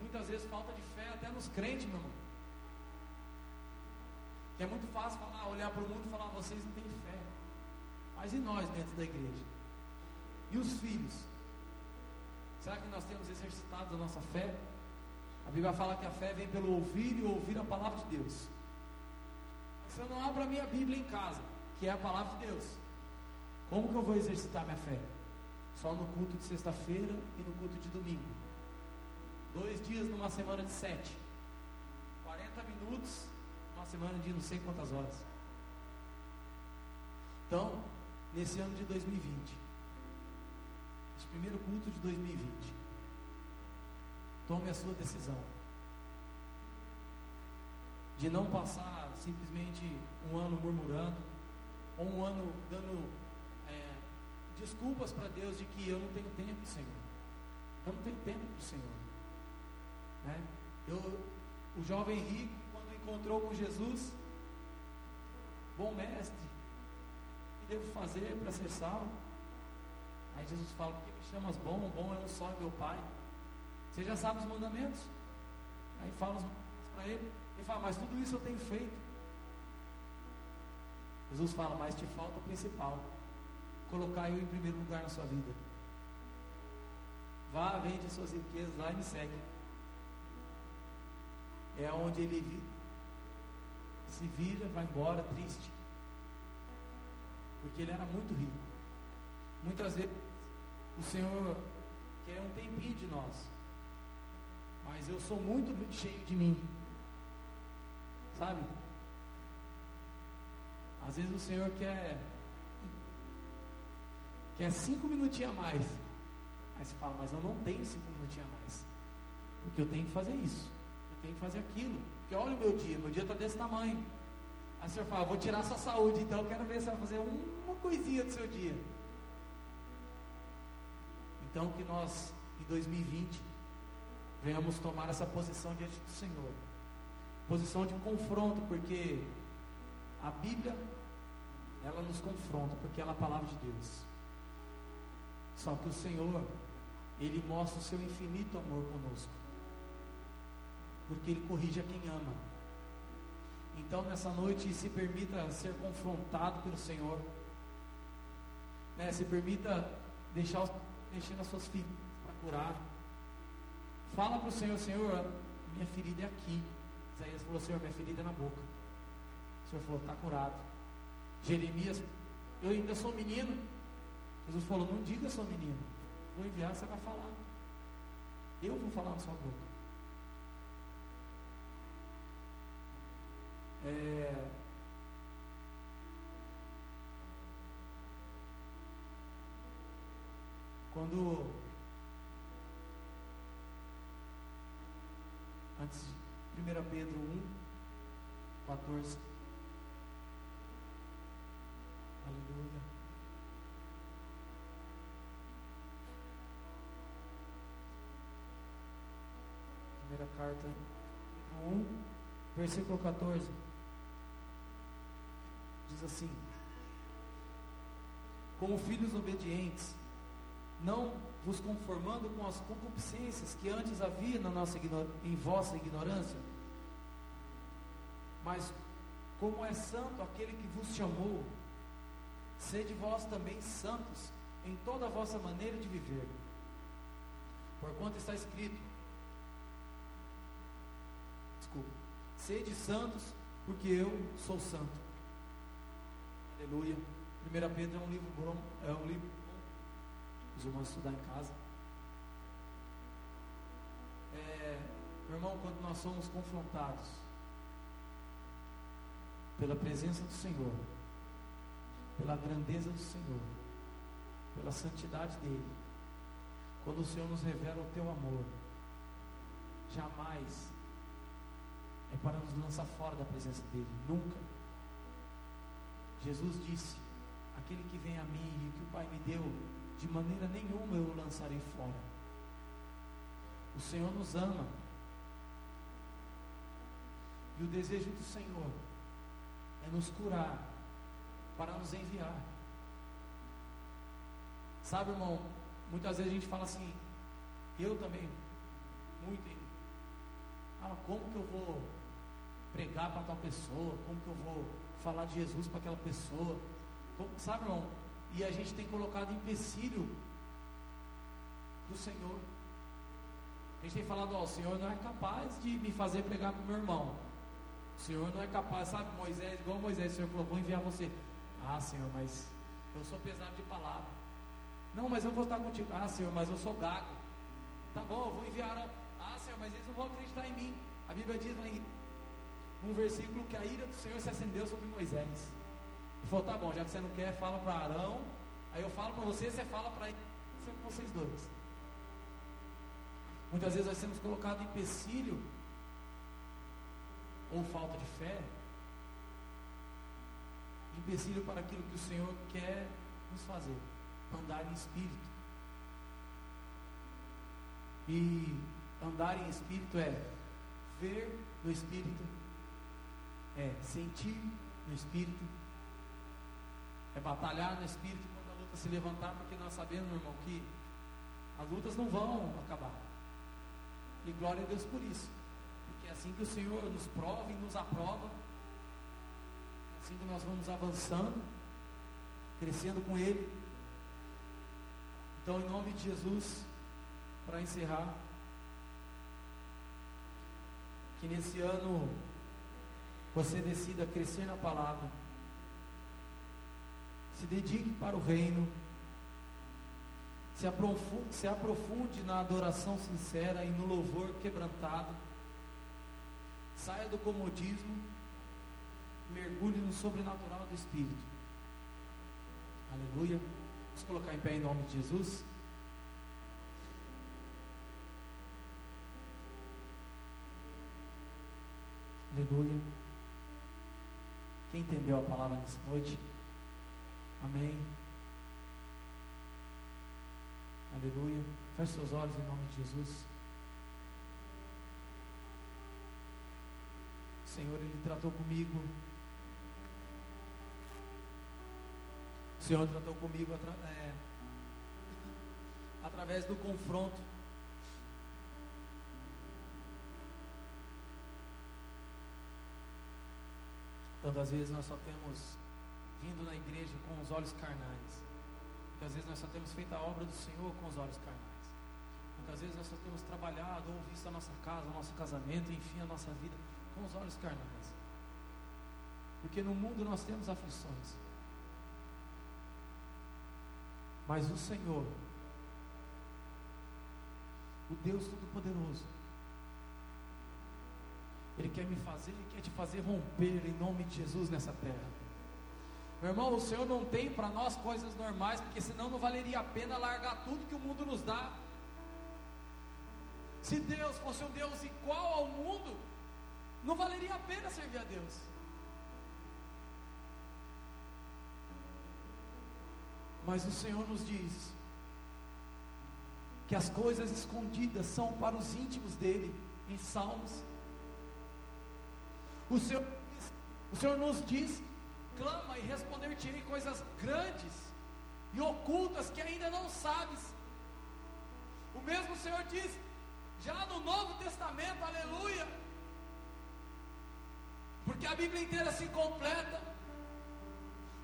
Muitas vezes falta de fé até nos crentes, meu irmão. Que é muito fácil falar, olhar para o mundo e falar, vocês não têm fé. Mas e nós dentro da igreja? E os filhos? Será que nós temos exercitado a nossa fé? A Bíblia fala que a fé vem pelo ouvir e ouvir a palavra de Deus. Se eu não abro a minha Bíblia em casa, que é a palavra de Deus, como que eu vou exercitar minha fé? Só no culto de sexta-feira e no culto de domingo. Dois dias numa semana de sete. 40 minutos numa semana de não sei quantas horas. Então, nesse ano de 2020, esse primeiro culto de 2020, tome a sua decisão de não passar simplesmente um ano murmurando, ou um ano dando é, desculpas para Deus de que eu não tenho tempo, Senhor. Eu não tenho tempo para o Senhor. Né? Eu, o jovem rico, quando encontrou com Jesus, bom mestre, devo fazer para ser salvo? Aí Jesus fala, por que me chamas bom? Bom é um só meu Pai. Você já sabe os mandamentos? Aí fala os mandamentos para ele. Ele fala, mas tudo isso eu tenho feito. Jesus fala, mas te falta o principal. Colocar eu em primeiro lugar na sua vida. Vá, vende suas riquezas lá e me segue. É onde ele se vira, vai embora triste. Porque ele era muito rico. Muitas vezes o Senhor quer um tempinho de nós. Mas eu sou muito, cheio de mim. Sabe? Às vezes o Senhor quer quer cinco minutinhos a mais. Aí você fala, mas eu não tenho cinco minutinhos a mais. Porque eu tenho que fazer isso. Eu tenho que fazer aquilo. Porque olha o meu dia, meu dia está desse tamanho. Aí o Senhor fala, vou tirar sua saúde, então eu quero ver se vai fazer uma coisinha do seu dia. Então que nós, em 2020, venhamos tomar essa posição diante do Senhor. Posição de confronto, porque a Bíblia, ela nos confronta, porque ela é a palavra de Deus. Só que o Senhor, Ele mostra o seu infinito amor conosco. Porque Ele corrige a quem ama. Então, nessa noite, se permita ser confrontado pelo Senhor. Né? Se permita deixar mexer nas suas feridas para curar. Fala para o Senhor, Senhor, minha ferida é aqui. Isaías falou, Senhor, minha ferida é na boca. O Senhor falou, está curado. Jeremias, eu ainda sou menino. Jesus falou, não diga sou menino. Vou enviar, você vai falar. Eu vou falar na sua boca. É... Quando antes de 1 Pedro 1, 14. Aleluia. Primeira carta 1, versículo 14. Assim: Como filhos obedientes, não vos conformando com as concupiscências que antes havia na nossa em vossa ignorância, mas como é santo aquele que vos chamou, sede vós também santos em toda a vossa maneira de viver. Porquanto está escrito, desculpa, Sede santos, porque eu sou santo. Aleluia. 1 Pedro é um livro bom, é um livro bom. Os irmãos estudar em casa. É, meu irmão, quando nós somos confrontados pela presença do Senhor, pela grandeza do Senhor, pela santidade dele, quando o Senhor nos revela o teu amor, jamais é para nos lançar fora da presença dele, nunca. Jesus disse: Aquele que vem a mim e que o Pai me deu, de maneira nenhuma eu o lançarei fora. O Senhor nos ama. E o desejo do Senhor é nos curar para nos enviar. Sabe, irmão, muitas vezes a gente fala assim, eu também, muito, ah, como que eu vou pregar para tal pessoa? Como que eu vou falar de Jesus para aquela pessoa? Como, sabe, irmão? E a gente tem colocado empecilho do Senhor. A gente tem falado, ó, o Senhor não é capaz de me fazer pregar para o meu irmão. O Senhor não é capaz, sabe, Moisés, igual Moisés, o Senhor falou, vou enviar você. Ah, Senhor, mas eu sou pesado de palavra. Não, mas eu vou estar contigo. Ah, Senhor, mas eu sou gago. Tá bom, eu vou enviar. Ah, Senhor, mas eles não vão acreditar em mim. A Bíblia diz lá em um versículo que a ira do Senhor se acendeu sobre Moisés. Ele falou, tá bom, já que você não quer, fala para Arão. Aí eu falo para você, você fala para vocês dois. Muitas vezes nós temos colocado empecilho ou falta de fé, empecilho para aquilo que o Senhor quer nos fazer, andar em espírito. E andar em espírito é ver no espírito, é sentir no espírito, é batalhar no espírito quando a luta se levantar, porque nós sabemos, meu irmão, que as lutas não vão acabar. E glória a Deus por isso. Porque é assim que o Senhor nos prova e nos aprova. É assim que nós vamos avançando, crescendo com Ele. Então, em nome de Jesus, para encerrar, que nesse ano você decida crescer na palavra, se dedique para o reino, se aprofunde, se aprofunde na adoração sincera e no louvor quebrantado, saia do comodismo, mergulhe no sobrenatural do Espírito. Aleluia. Vamos colocar em pé em nome de Jesus. Aleluia. Quem entendeu a palavra nessa noite? Amém. Aleluia. Feche seus olhos em nome de Jesus. O Senhor, Ele tratou comigo. O Senhor tratou comigo atra é, através do confronto. Tantas vezes nós só temos vindo na igreja com os olhos carnais. Muitas vezes nós só temos feito a obra do Senhor com os olhos carnais. Muitas vezes nós só temos trabalhado ou visto a nossa casa, o nosso casamento, enfim, a nossa vida com os olhos carnais. Porque no mundo nós temos aflições. Mas o Senhor, o Deus Todo-Poderoso, ele quer me fazer, Ele quer te fazer romper em nome de Jesus nessa terra. Meu irmão, o Senhor não tem para nós coisas normais, porque senão não valeria a pena largar tudo que o mundo nos dá. Se Deus fosse um Deus igual ao mundo, não valeria a pena servir a Deus. Mas o Senhor nos diz que as coisas escondidas são para os íntimos dele, em Salmos o Senhor, o Senhor nos diz: clama e responder-te-ei coisas grandes e ocultas que ainda não sabes. O mesmo Senhor diz, já no Novo Testamento, aleluia, porque a Bíblia inteira se completa.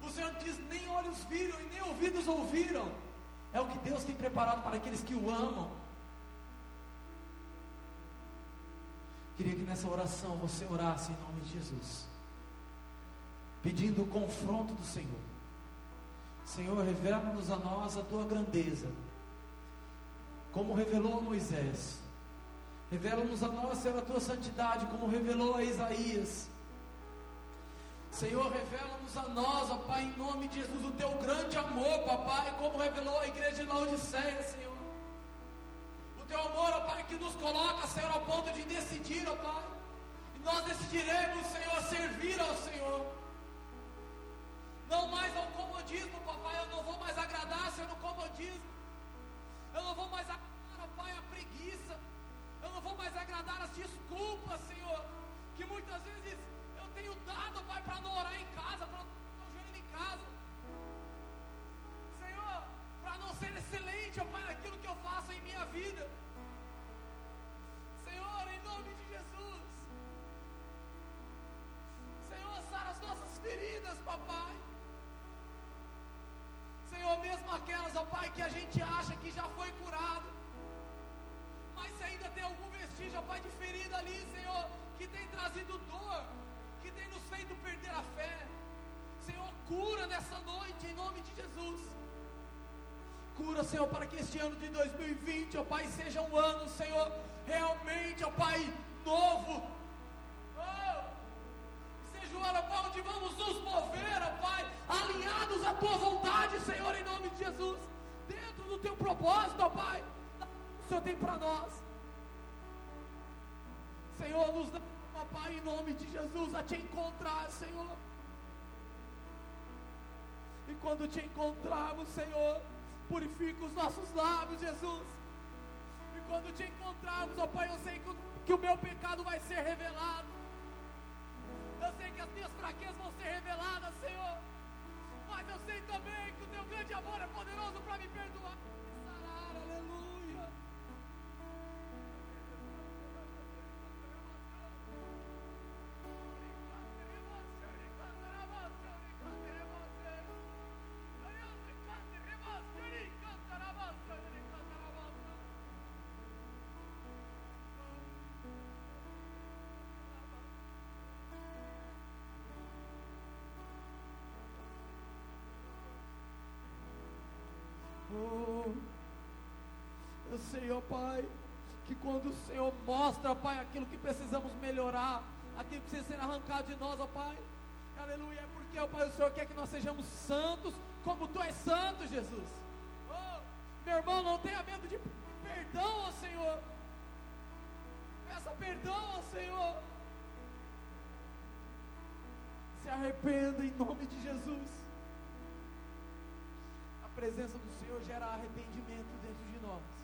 O Senhor diz: nem olhos viram e nem ouvidos ouviram. É o que Deus tem preparado para aqueles que o amam. Queria que nessa oração você orasse em nome de Jesus, pedindo o confronto do Senhor. Senhor, revela-nos a nós a tua grandeza, como revelou Moisés. Revela-nos a nós, Senhor, a tua santidade, como revelou a Isaías. Senhor, revela-nos a nós, ó Pai, em nome de Jesus, o teu grande amor, papai, como revelou a igreja de Laodiceia, Senhor. Teu amor, ó Pai, que nos coloca, Senhor, ao ponto de decidir, ó Pai. E nós decidiremos, Senhor, servir ao Senhor. Não mais ao comodismo, papai, eu não vou mais agradar, Senhor, no comodismo. Eu não vou mais agradar, ó Pai, a preguiça. Eu não vou mais agradar as desculpas, Senhor, que muitas vezes tenho dado, Pai, para não orar em casa, para não joelho em casa. Senhor, para não ser excelente, ó Pai, naquilo que eu faço em minha vida. As nossas feridas, papai. Senhor, mesmo aquelas, ó Pai, que a gente acha que já foi curado. Mas ainda tem algum vestígio, ó Pai, de ferida ali, Senhor, que tem trazido dor que tem nos feito perder a fé. Senhor, cura nessa noite, em nome de Jesus. Cura, Senhor, para que este ano de 2020, ó Pai, seja um ano, Senhor, realmente, ó Pai, novo. Ano, ó onde vamos nos mover, ó Pai, alinhados à Tua vontade, Senhor, em nome de Jesus. Dentro do Teu propósito, ó Pai, o Senhor tem para nós. Senhor, nos dá Pai, em nome de Jesus, a te encontrar, Senhor. E quando te encontrarmos, Senhor, purifica os nossos lábios, Jesus. E quando te encontrarmos, ó Pai, eu sei que o, que o meu pecado vai ser revelado. Eu sei que as minhas fraquezas vão ser reveladas, Senhor. Mas eu sei também que o teu grande amor é poderoso para me perdoar. Sarar, aleluia. Senhor, Pai, que quando o Senhor mostra, Pai, aquilo que precisamos melhorar, aquilo que precisa ser arrancado de nós, ó Pai, aleluia, é porque, ó Pai, o Senhor quer que nós sejamos santos, como Tu és santo, Jesus. Oh, meu irmão, não tenha medo de perdão, ó Senhor. Peça perdão ao Senhor. Se arrependa em nome de Jesus. A presença do Senhor gera arrependimento dentro de nós.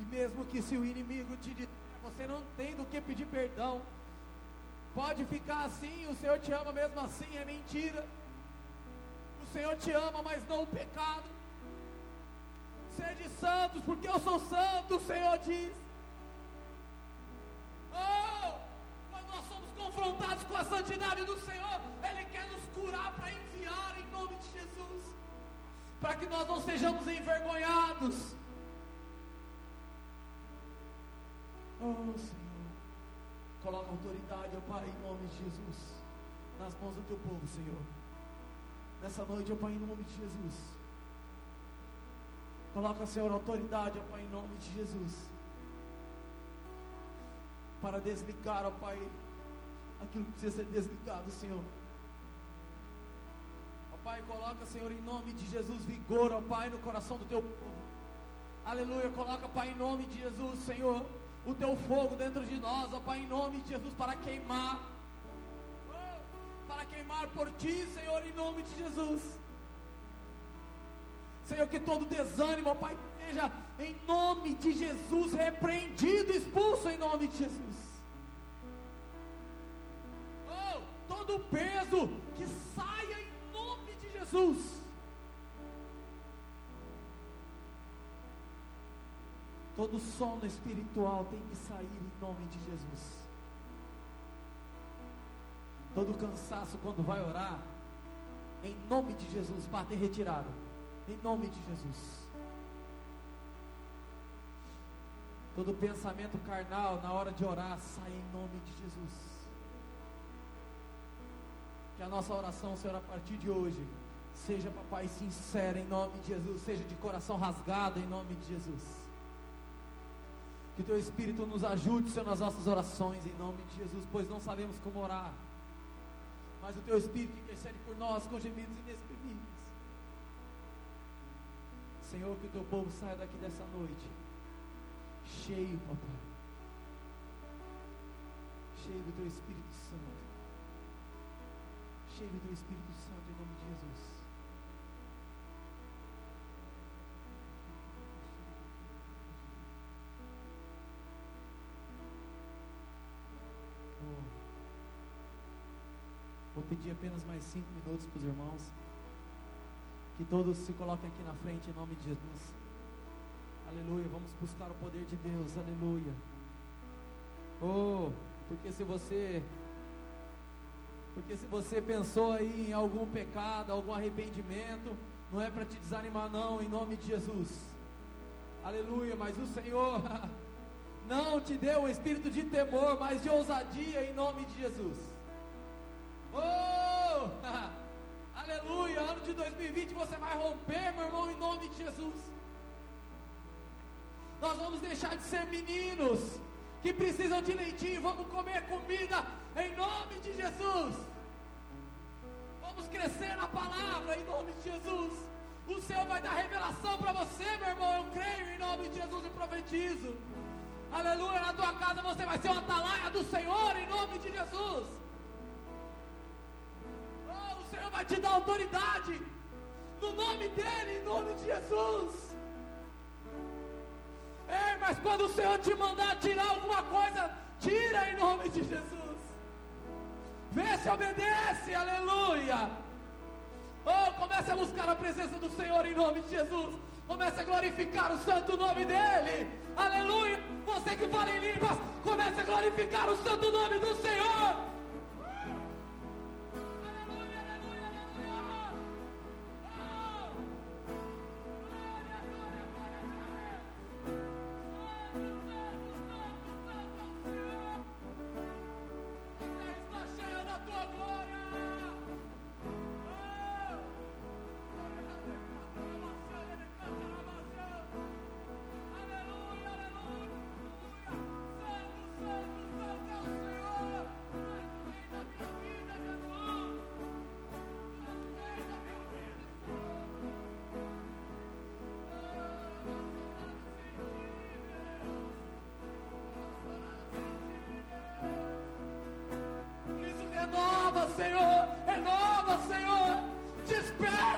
E mesmo que se o inimigo te diz, você não tem do que pedir perdão, pode ficar assim, o Senhor te ama mesmo assim, é mentira. O Senhor te ama, mas não o pecado. Sede santos, porque eu sou santo, o Senhor diz. Oh, quando nós somos confrontados com a santidade do Senhor, Ele quer nos curar para enviar em nome de Jesus, para que nós não sejamos envergonhados Oh, Senhor. Coloca autoridade, ó Pai, em nome de Jesus. Nas mãos do teu povo, Senhor. Nessa noite, ó Pai, em nome de Jesus. Coloca, Senhor, autoridade, ó Pai, em nome de Jesus. Para desligar, ó Pai, aquilo que precisa ser desligado, Senhor. Ó Pai, coloca, Senhor, em nome de Jesus, vigor, ó Pai, no coração do teu povo. Aleluia. Coloca, Pai, em nome de Jesus, Senhor o teu fogo dentro de nós, ó Pai, em nome de Jesus, para queimar, para queimar por ti, Senhor, em nome de Jesus. Senhor, que todo desânimo, ó Pai, seja em nome de Jesus repreendido, expulso em nome de Jesus. Oh, todo peso que saia em nome de Jesus. Todo sono espiritual tem que sair em nome de Jesus. Todo cansaço quando vai orar, em nome de Jesus, bater retirado. Em nome de Jesus. Todo pensamento carnal na hora de orar, sai em nome de Jesus. Que a nossa oração, Senhor, a partir de hoje, seja, papai, sincera em nome de Jesus, seja de coração rasgado em nome de Jesus. Que teu Espírito nos ajude, Senhor, nas nossas orações em nome de Jesus, pois não sabemos como orar. Mas o teu Espírito intercede por nós com gemidos inexprimíveis. Senhor, que o teu povo saia daqui dessa noite cheio, papai. Cheio do teu Espírito Santo. Cheio do teu Espírito Santo em nome de Jesus. Pedir apenas mais cinco minutos para os irmãos. Que todos se coloquem aqui na frente em nome de Jesus. Aleluia. Vamos buscar o poder de Deus. Aleluia. Oh, porque se você porque se você pensou aí em algum pecado, algum arrependimento, não é para te desanimar não, em nome de Jesus. Aleluia, mas o Senhor não te deu um espírito de temor, mas de ousadia em nome de Jesus. 2020 você vai romper, meu irmão, em nome de Jesus. Nós vamos deixar de ser meninos que precisam de leitinho, vamos comer comida em nome de Jesus. Vamos crescer na palavra em nome de Jesus. O Senhor vai dar revelação para você, meu irmão. Eu creio em nome de Jesus e profetizo. Aleluia, na tua casa você vai ser uma atalaia do Senhor em nome de Jesus. Senhor vai te dar autoridade no nome dEle, em nome de Jesus. Ei, mas quando o Senhor te mandar tirar alguma coisa, tira em nome de Jesus. Vê se obedece, aleluia. Oh, comece a buscar a presença do Senhor em nome de Jesus. Comece a glorificar o santo nome dEle. Aleluia. Você que fala em línguas, comece a glorificar o santo nome do Senhor. Senhor, é renova, Senhor, desperta.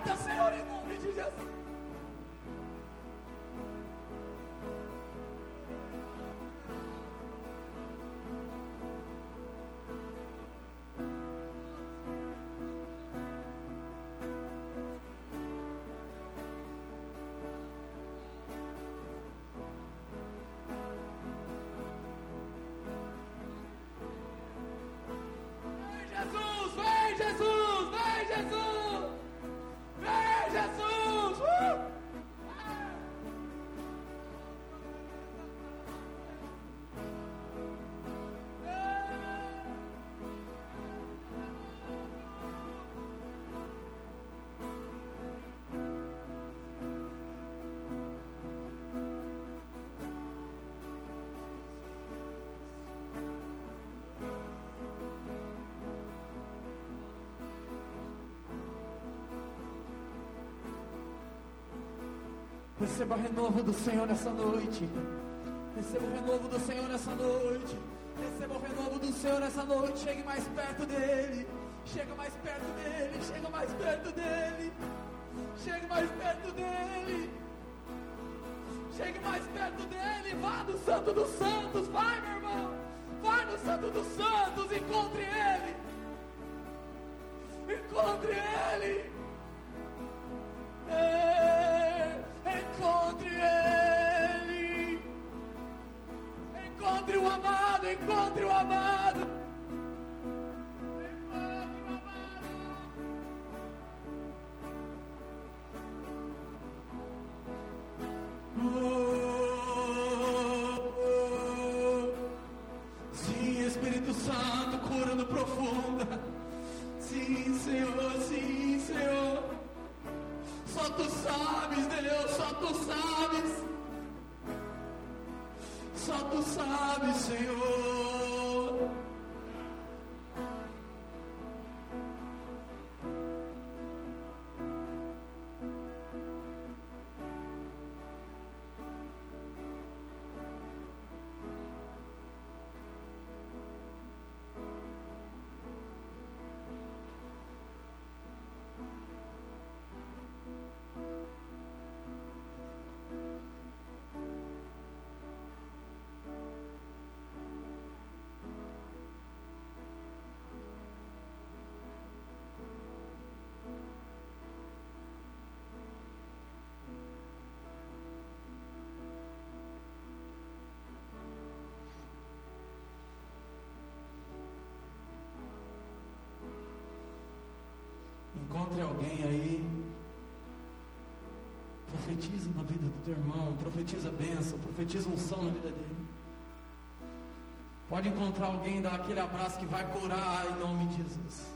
Receba renovo do Senhor nessa noite. Receba o renovo do Senhor nessa noite. Receba o renovo do Senhor nessa noite. Chegue mais perto dele. Chega mais perto dele. Chega mais perto dele. Chegue mais perto dele. Chegue mais perto dele. Vá no Santo dos Santos. Vai, meu irmão. Vai no Santo dos Santos. Encontre ele. Encontre alguém aí. Profetiza na vida do teu irmão, profetiza bênção, profetiza unção na vida dele. Pode encontrar alguém, dar aquele abraço que vai curar em nome de Jesus.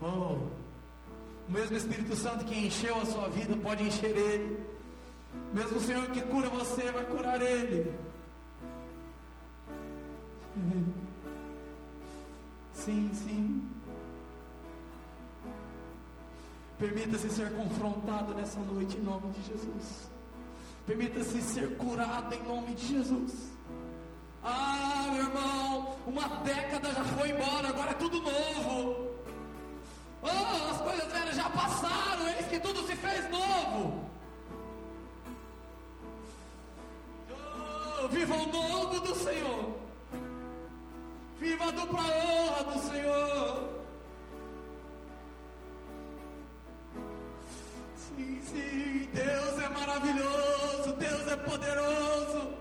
Oh, o mesmo Espírito Santo que encheu a sua vida pode encher ele. Mesmo Senhor que cura você vai curar ele. Sim, sim. Permita-se ser confrontado nessa noite em nome de Jesus. Permita-se ser curado em nome de Jesus. Ah, meu irmão, uma década já foi embora, agora é tudo novo. Oh, as coisas velhas já passaram, eis que tudo se fez novo. Viva a dupla honra do Senhor. Sim, sim, Deus é maravilhoso, Deus é poderoso.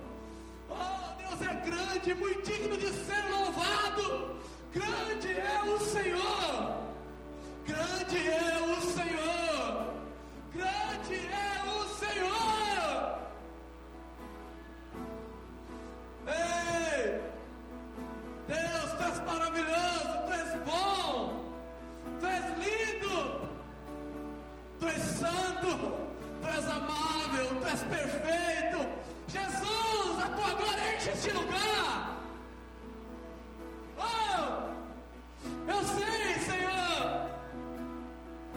Oh, Deus é grande, muito digno de ser louvado. Grande é o Senhor. Grande é o Senhor. Grande é o Senhor. Ei! Deus, tu és maravilhoso, tu és bom, tu és lindo, tu és santo, tu és amável, tu és perfeito. Jesus, a tua glória enche este lugar. Oh, eu sei, Senhor,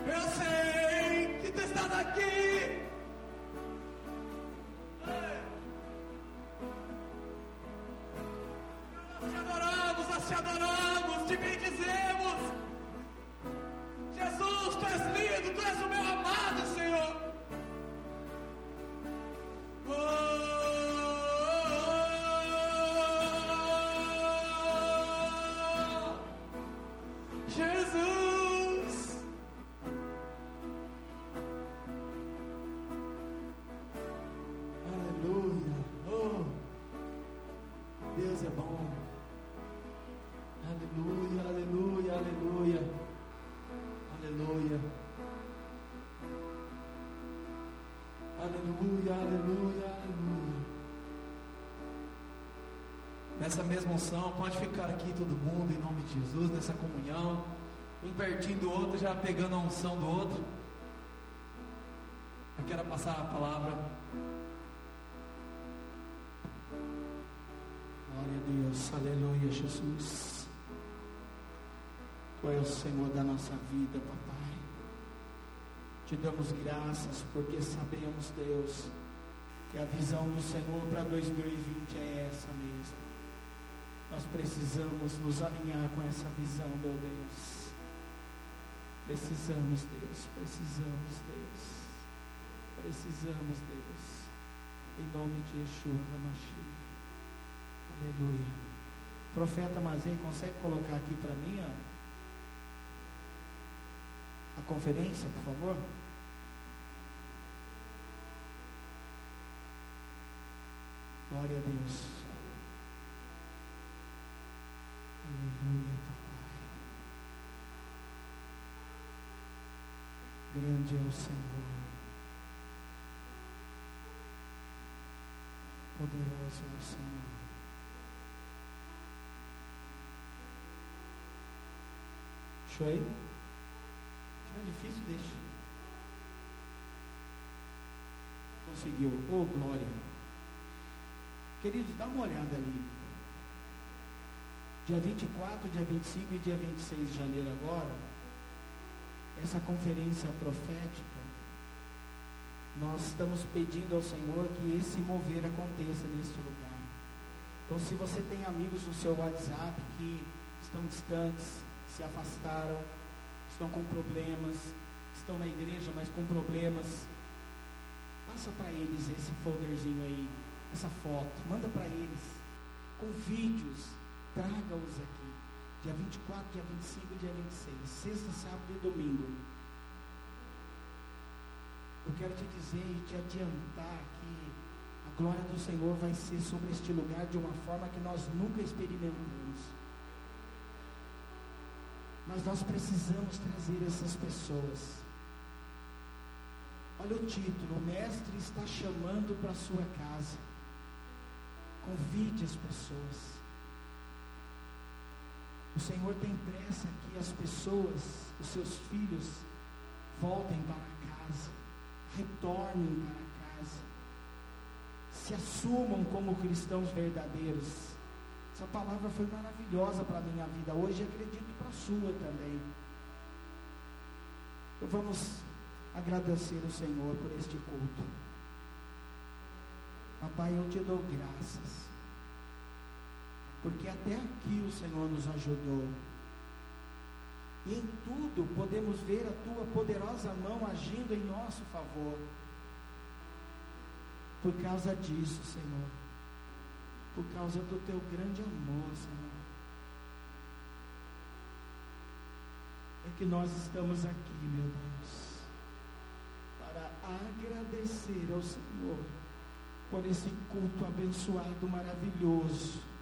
eu sei que tu estás aqui. Nós te adoramos, nós te adoramos, te bendizemos. Jesus, tu és lindo, tu és o meu amado, Senhor. Oh. Oh. Deus é bom. Aleluia, aleluia, aleluia. Aleluia. Aleluia, aleluia, aleluia. Nessa mesma unção, pode ficar aqui todo mundo em nome de Jesus, nessa comunhão. Um pertinho do outro, já pegando a unção do outro. Eu quero passar a palavra. Glória a Deus, aleluia, Jesus. Tu és o Senhor da nossa vida, papai. Te damos graças porque sabemos, Deus, que a visão do Senhor para 2020 é essa mesmo. Nós precisamos nos alinhar com essa visão, meu Deus. Precisamos, Deus, precisamos, Deus. Precisamos, Deus. Em nome de Yeshua Mashiach. Aleluia. Profeta Mazei, consegue colocar aqui para mim ó, a conferência, por favor? Glória a Deus. Aleluia, Papai. Grande é o Senhor. Poderoso é o Senhor. Show aí? Difícil, deixa. Conseguiu. Oh, glória. Queridos, dá uma olhada ali. Dia 24, dia 25 e dia 26 de janeiro agora, essa conferência profética, nós estamos pedindo ao Senhor que esse mover aconteça neste lugar. Então, se você tem amigos no seu WhatsApp que estão distantes, se afastaram, estão com problemas, estão na igreja, mas com problemas, passa para eles esse folderzinho aí, essa foto, manda para eles, com vídeos, traga-os aqui. Dia 24, dia 25 dia 26. Sexta, sábado e domingo. Eu quero te dizer e te adiantar que a glória do Senhor vai ser sobre este lugar de uma forma que nós nunca experimentamos. Mas nós precisamos trazer essas pessoas. Olha o título: O Mestre está chamando para a sua casa. Convide as pessoas. O Senhor tem pressa que as pessoas, os seus filhos, voltem para casa, retornem para casa, se assumam como cristãos verdadeiros. Essa palavra foi maravilhosa para a minha vida hoje acredito para a sua também. Então vamos agradecer o Senhor por este culto. Papai, eu te dou graças porque até aqui o Senhor nos ajudou. E em tudo podemos ver a tua poderosa mão agindo em nosso favor. Por causa disso, Senhor. Por causa do teu grande amor, Senhor. É que nós estamos aqui, meu Deus. Para agradecer ao Senhor por esse culto abençoado, maravilhoso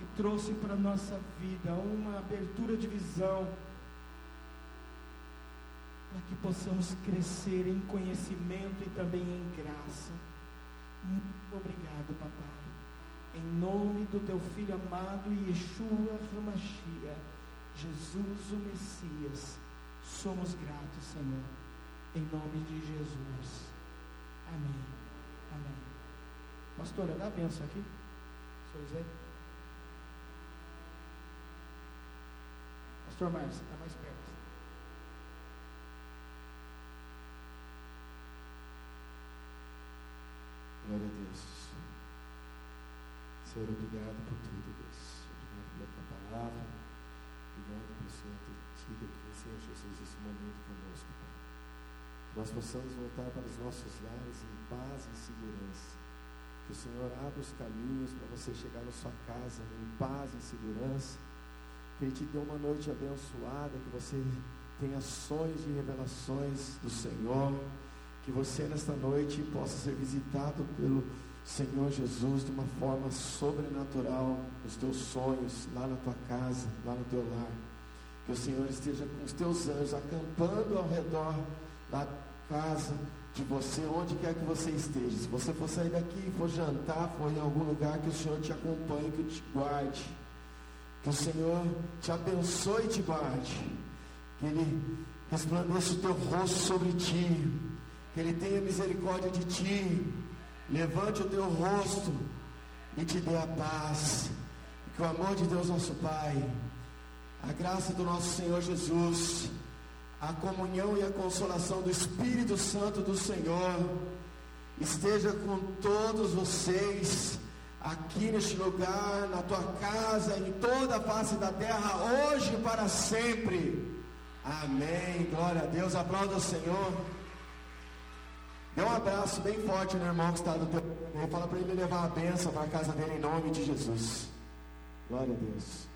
e trouxe para a nossa vida uma abertura de visão para que possamos crescer em conhecimento e também em graça. Muito obrigado, papai. Em nome do teu filho amado Yeshua Hamashia, Jesus o Messias, somos gratos, Senhor. Em nome de Jesus. Amém. Amém. Pastora, dá a benção aqui. Senhor Zé. Pastor Márcio, está mais perto. Glória a Deus. Senhor, obrigado por tudo, Deus. Obrigado pela tua palavra. Obrigado pelo Senhor ter tido aqui, Senhor Jesus, esse momento conosco, Pai. Que nós possamos voltar para os nossos lares em paz e segurança. Que o Senhor abra os caminhos para você chegar na sua casa em paz e segurança que Ele te dê uma noite abençoada, que você tenha sonhos e revelações do Senhor, que você nesta noite possa ser visitado pelo Senhor Jesus de uma forma sobrenatural nos teus sonhos, lá na tua casa, lá no teu lar. Que o Senhor esteja com os teus anjos acampando ao redor da casa de você, onde quer que você esteja. Se você for sair daqui, for jantar, for em algum lugar, que o Senhor te acompanhe, que te guarde que o Senhor te abençoe e te guarde. Que Ele resplandeça o teu rosto sobre ti. Que Ele tenha misericórdia de ti. Levante o teu rosto e te dê a paz. Que o amor de Deus, nosso Pai, a graça do nosso Senhor Jesus, a comunhão e a consolação do Espírito Santo do Senhor, esteja com todos vocês aqui neste lugar, na tua casa, em toda a face da terra, hoje e para sempre. Amém. Glória a Deus. Aplauda o Senhor. Dê um abraço bem forte no irmão que está do teu. Fala para ele levar a bênção para a casa dele em nome de Jesus. Glória a Deus.